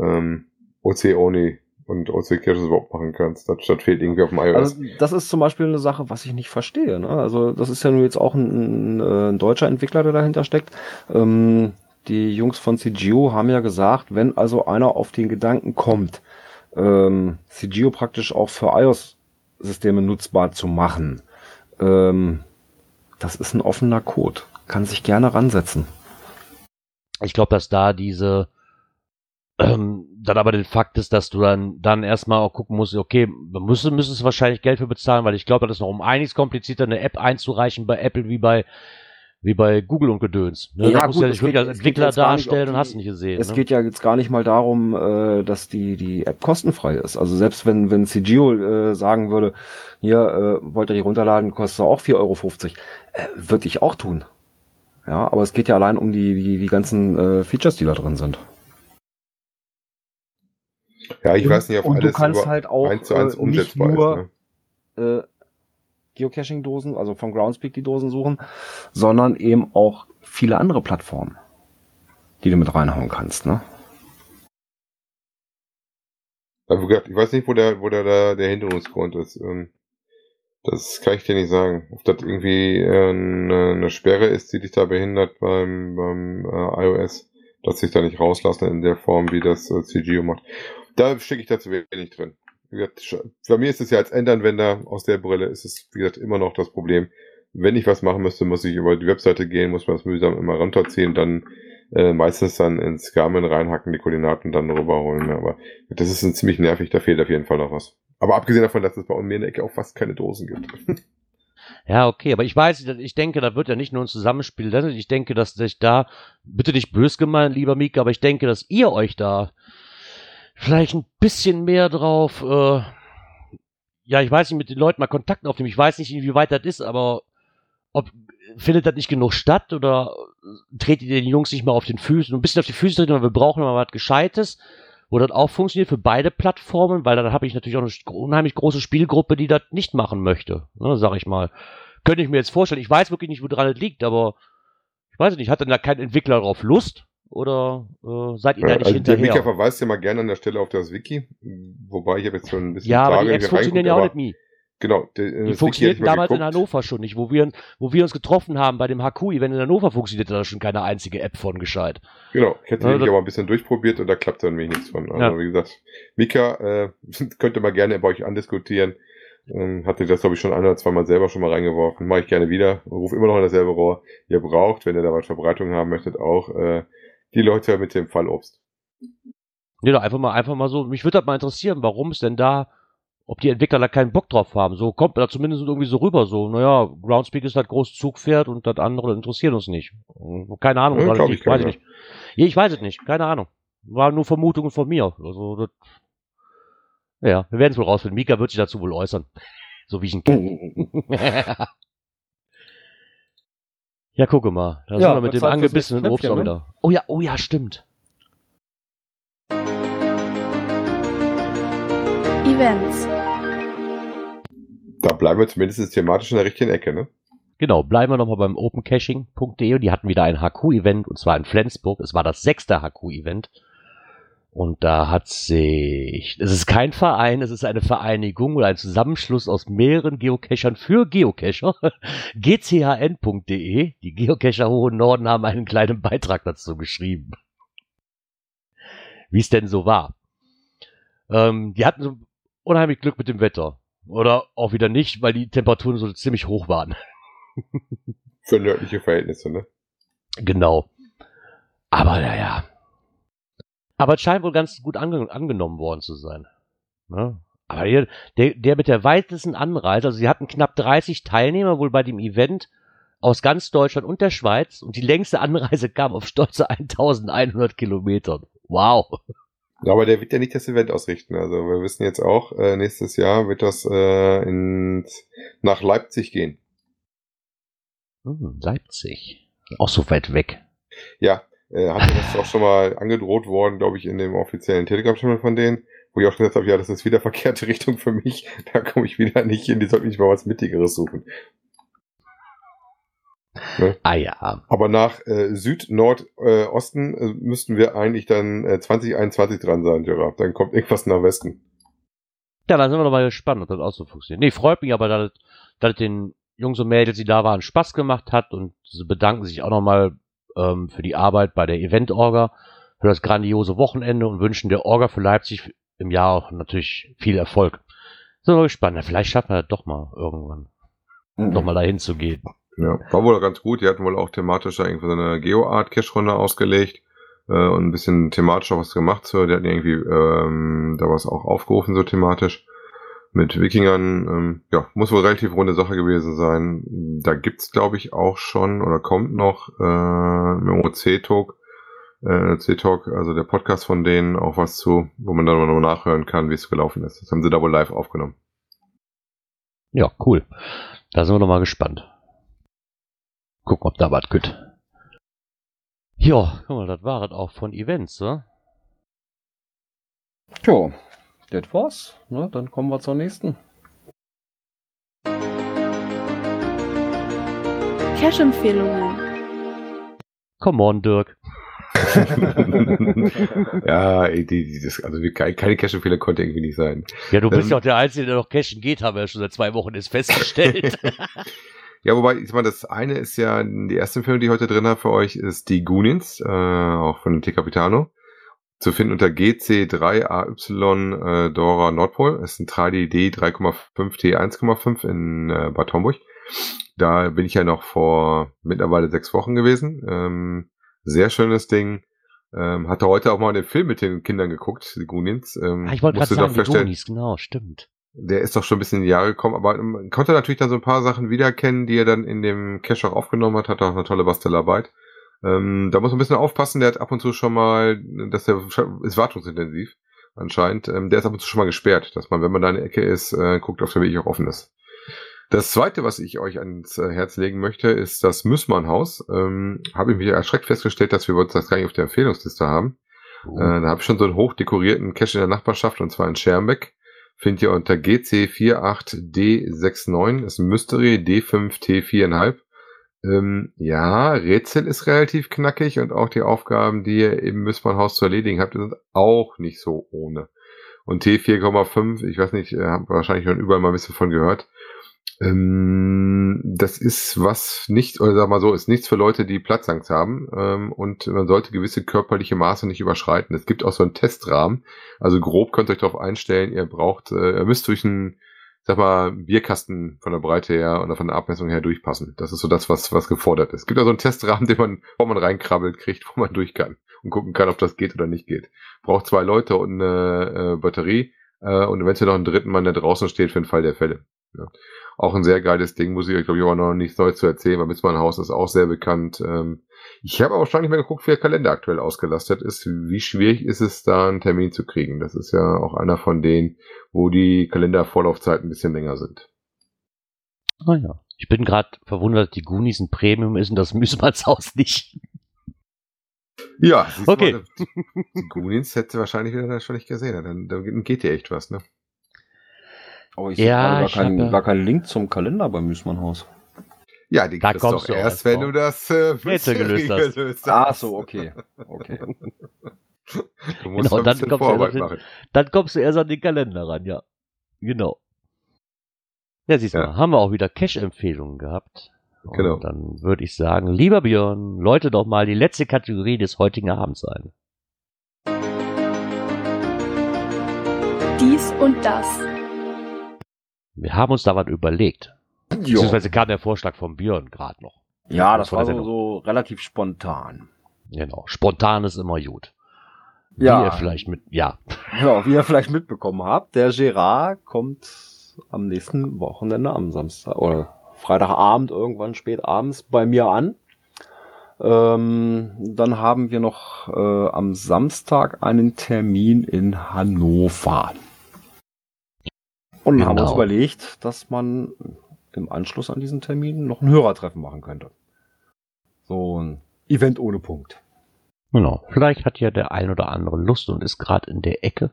ähm, OC-Only und OC-Caches überhaupt machen kannst. Das, das fehlt irgendwie auf dem iOS. Also das ist zum Beispiel eine Sache, was ich nicht verstehe. Ne? Also das ist ja nur jetzt auch ein, ein, ein deutscher Entwickler, der dahinter steckt. Ähm, die Jungs von CGO haben ja gesagt, wenn also einer auf den Gedanken kommt, ähm, CGO praktisch auch für iOS-Systeme nutzbar zu machen, ähm, das ist ein offener Code. Kann sich gerne ransetzen. Ich glaube, dass da diese ähm, dann aber den Fakt ist, dass du dann, dann erstmal auch gucken musst, okay, man müsste, müsstest wahrscheinlich Geld für bezahlen, weil ich glaube, das ist noch um einiges komplizierter, eine App einzureichen bei Apple wie bei, wie bei Google und Gedöns. Ne? Ja, da musst gut, du ja es dich wirklich als es Entwickler gar nicht, darstellen und hast nicht gesehen. Es ne? geht ja jetzt gar nicht mal darum, äh, dass die, die App kostenfrei ist. Also selbst wenn, wenn CGO äh, sagen würde, hier, äh, wollt ihr die runterladen, kostet auch 4,50 Euro, äh, würde ich auch tun. Ja, aber es geht ja allein um die, die, die ganzen äh, Features, die da drin sind. Ja, ich Und- weiß nicht, ob und du alles kannst halt auch, eins zu eins äh, nicht nur- ist. Ne? äh, Geocaching-Dosen, also von Groundspeak die Dosen suchen, sondern eben auch viele andere Plattformen, die du mit reinhauen kannst. Ne? Ich weiß nicht, wo der, wo der, der, der Hinderungsgrund ist. Ähm, Das kann ich dir nicht sagen. Ob das irgendwie äh, eine, eine Sperre ist, die dich da behindert beim, beim äh, iOS, dass sich da nicht rauslassen in der Form, wie das äh, CGO macht. Da stecke ich da zu wenig drin. Bei mir ist es ja als Endanwender aus der Brille, ist es, wie gesagt, immer noch das Problem. Wenn ich was machen müsste, muss ich über die Webseite gehen, muss man das mühsam immer runterziehen, dann äh, meistens dann ins Garmin reinhacken, die Koordinaten dann rüberholen. Aber das ist ein ziemlich nervig, da fehlt auf jeden Fall noch was. Aber abgesehen davon, dass es bei mir in der Ecke auch fast keine Dosen gibt. Ja, okay, aber ich weiß, ich denke, da wird ja nicht nur ein Zusammenspiel. ne? Ich denke, dass sich da, bitte nicht bös gemeint, lieber Mika, aber ich denke, dass ihr euch da vielleicht ein bisschen mehr drauf, äh, ja, ich weiß nicht, mit den Leuten mal Kontakt aufnehmen. Ich weiß nicht, inwieweit das ist, aber ob findet das nicht genug statt oder tretet ihr den Jungs nicht mal auf den Füßen, ein bisschen auf die Füße treten, weil wir brauchen mal was Gescheites, wo das auch funktioniert für beide Plattformen, weil dann habe ich natürlich auch eine unheimlich große Spielgruppe, die das nicht machen möchte, ne, sag ich mal. Könnte ich mir jetzt vorstellen. Ich weiß wirklich nicht, woran es liegt, aber ich weiß nicht, hat denn da kein Entwickler darauf Lust? Oder äh, seid ihr da nicht also der hinterher? Mika verweist ja mal gerne an der Stelle auf das Wiki, wobei ich habe jetzt schon ein bisschen ja, aber die Apps funktionieren ja auch nicht nie. Genau, der, äh, Die funktionierten damals in geguckt. Hannover schon nicht. Wo wir, wo wir uns getroffen haben bei dem HQ-Event in Hannover, funktionierte da schon keine einzige App von gescheit. Genau, ich hätte Ja, mich aber ein bisschen durchprobiert und da klappt dann nämlich nichts von. Also Ja. wie gesagt, Mika äh, könnte mal gerne bei euch andiskutieren. Ähm, hatte das, glaube ich, schon ein oder zweimal selber schon mal reingeworfen. Mache ich gerne wieder. Ruf immer noch in dasselbe Rohr. Ihr braucht, wenn ihr da was Verbreitung haben möchtet, auch äh, die Leute mit dem Fallobst. Nee, doch einfach mal, einfach mal so. Mich würde das mal interessieren, warum es denn da, ob die Entwickler da keinen Bock drauf haben. So kommt da zumindest irgendwie so rüber. So, naja, Groundspeak ist das große Zugpferd und das andere interessiert uns nicht. Keine Ahnung, Ja, ich liegt, weiß ich gar nicht. Ja, ich weiß es nicht, keine Ahnung. War nur Vermutungen von mir. Also, das, ja, wir werden es wohl rausfinden. Mika wird sich dazu wohl äußern. So wie ich ihn kenne. ja, gucke mal. Da Ja, sind wir mit dem angebissenen Obst auch wieder. Oh ja, oh ja, stimmt. Events. Da bleiben wir zumindest thematisch in der richtigen Ecke, ne? Genau, bleiben wir nochmal beim opencaching.de und die hatten wieder ein HQ-Event und zwar in Flensburg. Es war das sechste HQ-Event. Und da hat sich, es ist kein Verein, es ist eine Vereinigung oder ein Zusammenschluss aus mehreren Geocachern für Geocacher. gchn.de. Die Geocacher Hohen Norden haben einen kleinen Beitrag dazu geschrieben. Wie es denn so war. Ähm, die hatten so unheimlich Glück mit dem Wetter. Oder auch wieder nicht, weil die Temperaturen so ziemlich hoch waren. Für nördliche Verhältnisse, ne? Genau. Aber naja. Aber es scheint wohl ganz gut ange angenommen worden zu sein. Ne? Aber hier, der, der mit der weitesten Anreise, also sie hatten knapp 30 Teilnehmer wohl bei dem Event aus ganz Deutschland und der Schweiz und die längste Anreise kam auf stolze 1100 Kilometern. Wow. Ja, Aber der wird ja nicht das Event ausrichten. Also wir wissen jetzt auch, äh, nächstes Jahr wird das äh, ins, nach Leipzig gehen. Hm, Leipzig. Auch so weit weg. Ja, äh, hatte das auch schon mal angedroht worden, glaube ich, in dem offiziellen Telegram-Channel von denen, wo ich auch gesagt habe, ja, das ist wieder verkehrte Richtung für mich. Da komme ich wieder nicht hin, die sollten nicht mal was Mittigeres suchen. Ah ja. Aber nach äh, Süd-Nord-Osten äh, müssten wir eigentlich dann äh, 2021 dran sein, Gerard. Dann kommt irgendwas nach Westen. Ja, dann sind wir doch mal gespannt, ob das auch so funktioniert. Nee, freut mich aber, dass, dass den Jungs und Mädels, die da waren, Spaß gemacht hat und sie bedanken sich auch nochmal ähm, für die Arbeit bei der Event-Orga, für das grandiose Wochenende und wünschen der Orga für Leipzig im Jahr auch natürlich viel Erfolg. Sind wir gespannt. Vielleicht schaffen wir das doch mal irgendwann, nochmal dahin zu gehen. Ja, war wohl ganz gut. Die hatten wohl auch thematisch da irgendwie so eine Geo-Art-Cache-Runde ausgelegt. äh, und ein bisschen thematisch auch was gemacht. So, der hat irgendwie ähm, da was auch aufgerufen, so thematisch. Mit Wikingern, ähm, ja, muss wohl relativ runde Sache gewesen sein. Da gibt's, glaube ich, auch schon oder kommt noch äh, im OC-Talk, äh, C-Talk, also der Podcast von denen, auch was zu, wo man dann mal nachhören kann, wie es gelaufen ist. Das haben sie da wohl live aufgenommen. Ja, cool. Da sind wir noch mal gespannt. Gucken, ob da was geht. Ja, guck mal, das war es auch von Events, ne? Tja, das war's. Ne? Dann kommen wir zur nächsten. Cash-Empfehlungen. Come on, Dirk. ja, die, die, das, also keine Cash-Fehler konnte irgendwie nicht sein. Ja, du bist Ähm, ja auch der Einzige, der noch cashen geht, haben wir ja schon seit zwei Wochen ist festgestellt. Ja, wobei, ich meine, das eine ist ja, die erste Empfehlung, die ich heute drin habe für euch, ist die Goonies, äh, auch von T. Capitano. Zu finden unter GC3AY äh, Dora Nordpol. Das ist ein 3DD 3,5T 1,5 in äh, Bad Homburg. Da bin ich ja noch vor mittlerweile sechs Wochen gewesen. Ähm, sehr schönes Ding. Ähm, hatte heute auch mal den Film mit den Kindern geguckt, die Goonies. Ähm, ah, ich wollte gerade sagen, die Goonies, genau, stimmt. der ist doch schon ein bisschen in die Jahre gekommen, aber man konnte natürlich dann so ein paar Sachen wiedererkennen, die er dann in dem Cache auch aufgenommen hat, hat auch eine tolle Bastelarbeit. Ähm, da muss man ein bisschen aufpassen, der hat ab und zu schon mal, dass der ist wartungsintensiv anscheinend, ähm, der ist ab und zu schon mal gesperrt, dass man, wenn man da in der Ecke ist, äh, guckt, ob der wirklich auch offen ist. Das zweite, was ich euch ans äh, Herz legen möchte, ist das Müssmann-Haus. Ähm, Habe ich mich erschreckt festgestellt, dass wir uns das gar nicht auf der Empfehlungsliste haben. Uh, Äh, da habe ich schon so einen hochdekorierten Cache in der Nachbarschaft und zwar in Schermbeck. Findet ihr unter GC48D69, ist ein Mystery D5T4,5. Ähm, ja, Rätsel ist relativ knackig und auch die Aufgaben, die ihr im Müssmannhaus zu erledigen habt, sind auch nicht so ohne. Und T4,5, ich weiß nicht, äh, habt wahrscheinlich schon überall mal ein bisschen von gehört. Ähm, das ist was nicht, oder sag mal so, ist nichts für Leute, die Platzangst haben. Ähm, und man sollte gewisse körperliche Maße nicht überschreiten. Es gibt auch so einen Testrahmen. Also grob könnt ihr euch darauf einstellen, ihr braucht, äh, ihr müsst durch einen, sag mal, Bierkasten von der Breite her oder von der Abmessung her durchpassen. Das ist so das, was, was gefordert ist. Es gibt also einen Testrahmen, den man, wo man reinkrabbelt kriegt, wo man durch kann und gucken kann, ob das geht oder nicht geht. Braucht zwei Leute und eine äh, Batterie äh, und es noch einen dritten Mann, der draußen steht für den Fall der Fälle. Ja. Auch ein sehr geiles Ding, muss ich euch, glaube ich, auch noch nichts Neues zu erzählen, weil Mitzmann Haus ist auch sehr bekannt. Ähm, ich habe aber nicht mehr geguckt, wie der Kalender aktuell ausgelastet ist. Wie schwierig ist es, da einen Termin zu kriegen? Das ist ja auch einer von denen, wo die Kalendervorlaufzeiten ein bisschen länger sind. ah ja. Ich bin gerade verwundert, dass die Goonies ein Premium ist und das Müsmannshaus nicht. Ja, Okay. mal, die Goonies hätte wahrscheinlich wieder schon nicht gesehen. Dann, dann geht dir echt was, ne? Aber ich Ja, ich gar, ja- gar keinen Link zum Kalender beim Müßmannhaus. Ja, die Da kriegst kommst doch du erst, wenn du das äh, Rätsel gelöst hast. gelöst Ach hast. so, okay. okay. Du musst Genau, dann kommst du Vorarbeit machen. Dann kommst du erst an den Kalender ran, ja. Genau. Ja, siehst du Ja. mal, haben wir auch wieder Cash-Empfehlungen gehabt. Und Genau. Dann würde ich sagen, lieber Björn, läute doch mal die letzte Kategorie des heutigen Abends ein. Dies und das. Wir haben uns da was überlegt. Beziehungsweise kam der Vorschlag von Björn gerade noch. Ja, das war so, so relativ spontan. Genau. Spontan ist immer gut. Ja. Wie ihr vielleicht mit, ja. Genau, wie ihr vielleicht mitbekommen habt, der Gerard kommt am nächsten Wochenende am Samstag oder Freitagabend irgendwann spät abends bei mir an. Ähm, dann haben wir noch äh, am Samstag einen Termin in Hannover. Und haben uns Genau. überlegt, dass man im Anschluss an diesen Termin noch ein Hörertreffen machen könnte. So ein Event ohne Punkt. Genau. Vielleicht hat ja der ein oder andere Lust und ist gerade in der Ecke.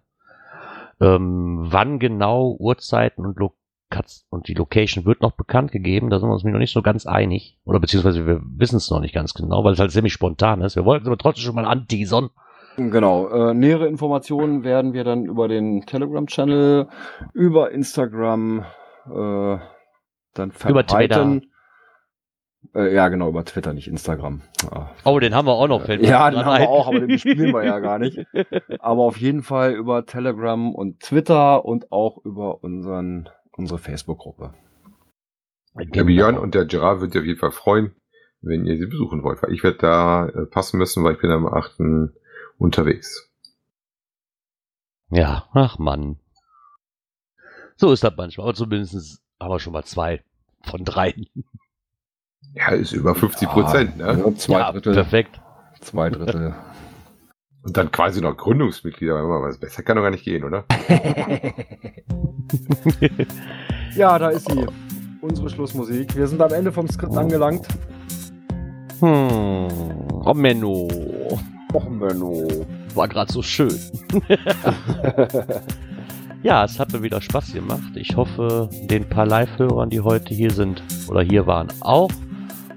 Ähm, wann genau, Uhrzeiten und, Lokat und die Location wird noch bekannt gegeben. Da sind wir uns noch nicht so ganz einig. Oder beziehungsweise wir wissen es noch nicht ganz genau, weil es halt ziemlich spontan ist. Wir wollten es aber trotzdem schon mal anteasern. Genau. Äh, nähere Informationen werden wir dann über den Telegram-Channel, über Instagram, äh, dann Über verbreiten. Äh, ja, genau, über Twitter, nicht Instagram. Ja, Oh, den haben wir auch noch. ja den haben wir ein. auch, aber den bespielen wir ja gar nicht. Aber auf jeden Fall über Telegram und Twitter und auch über unseren, unsere Facebook-Gruppe. Der. Björn und der Gerard würden sich auf jeden Fall freuen, wenn ihr sie besuchen wollt. Weil ich werde da äh, passen müssen, weil ich bin am 8. unterwegs. Ja, ach Mann. So ist das manchmal. Aber zumindest haben wir schon mal zwei von drei. Ja, ist über 50 Prozent, ne? Ja, zwei ja, Drittel. perfekt. Zwei Drittel. Und dann quasi noch Gründungsmitglieder. Was besser kann doch gar nicht gehen, oder? ja, da ist sie. Unsere Schlussmusik. Wir sind am Ende vom Skript angelangt. Hm. Oh Menno. Och, Menno. War gerade so schön. ja, es hat mir wieder Spaß gemacht. Ich hoffe, den paar Live-Hörern, die heute hier sind oder hier waren, auch.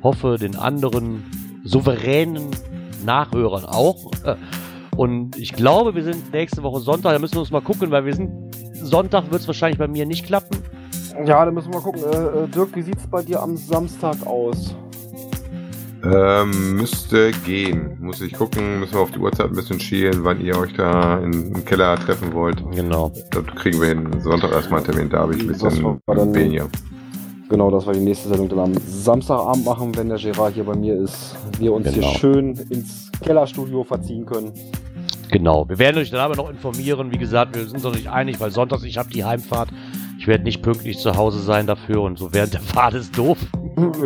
Hoffe, den anderen souveränen Nachhörern auch. Und ich glaube, wir sind nächste Woche Sonntag. Da müssen wir uns mal gucken, weil wir sind. Sonntag wird es wahrscheinlich bei mir nicht klappen. Ja, da müssen wir mal gucken. Äh, äh Dirk, wie sieht es bei dir am Samstag aus? Ähm, müsste gehen. Muss ich gucken, müssen wir auf die Uhrzeit ein bisschen schielen, wann ihr euch da in, im Keller treffen wollt. Genau. Das kriegen wir hin. Sonntag erstmal einen Termin, da habe ich ein bisschen dann, weniger. Genau, dass wir die nächste Sendung dann am Samstagabend machen, wenn der Gerard hier bei mir ist. Wir uns genau. hier schön ins Kellerstudio verziehen können. Genau, wir werden euch dann aber noch informieren. Wie gesagt, wir sind uns noch nicht einig, weil sonntags ich habe die Heimfahrt. Ich werde nicht pünktlich zu Hause sein dafür und so während der Fahrt ist doof.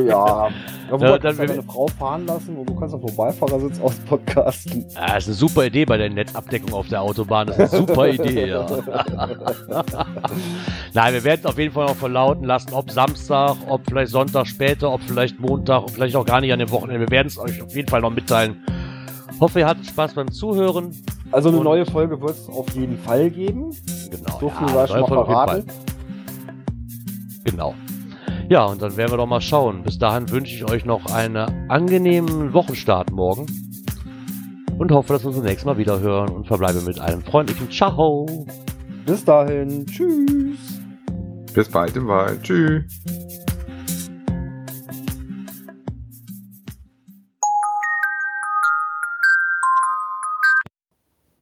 Ja, ja du kannst ja deine Frau fahren lassen und du kannst am Vorbeifahrersitz aus Podcasten. Ja, ist eine super Idee bei der Netzabdeckung auf der Autobahn. Das ist eine super Idee, ja. Nein, wir werden es auf jeden Fall noch verlauten lassen, ob Samstag, ob vielleicht Sonntag später, ob vielleicht Montag, vielleicht auch gar nicht an dem Wochenende. Wir werden es euch auf jeden Fall noch mitteilen. Hoffe, ihr hattet Spaß beim Zuhören. Also eine neue Folge wird es auf jeden Fall geben. Genau. So viel ja, sei schon mal verraten. Genau. Ja, und dann werden wir doch mal schauen. Bis dahin wünsche ich euch noch einen angenehmen Wochenstart morgen. Und hoffe, dass wir uns das nächste Mal wieder hören und verbleibe mit einem freundlichen Ciao. Bis dahin. Tschüss. Bis bald im Wald. Tschüss.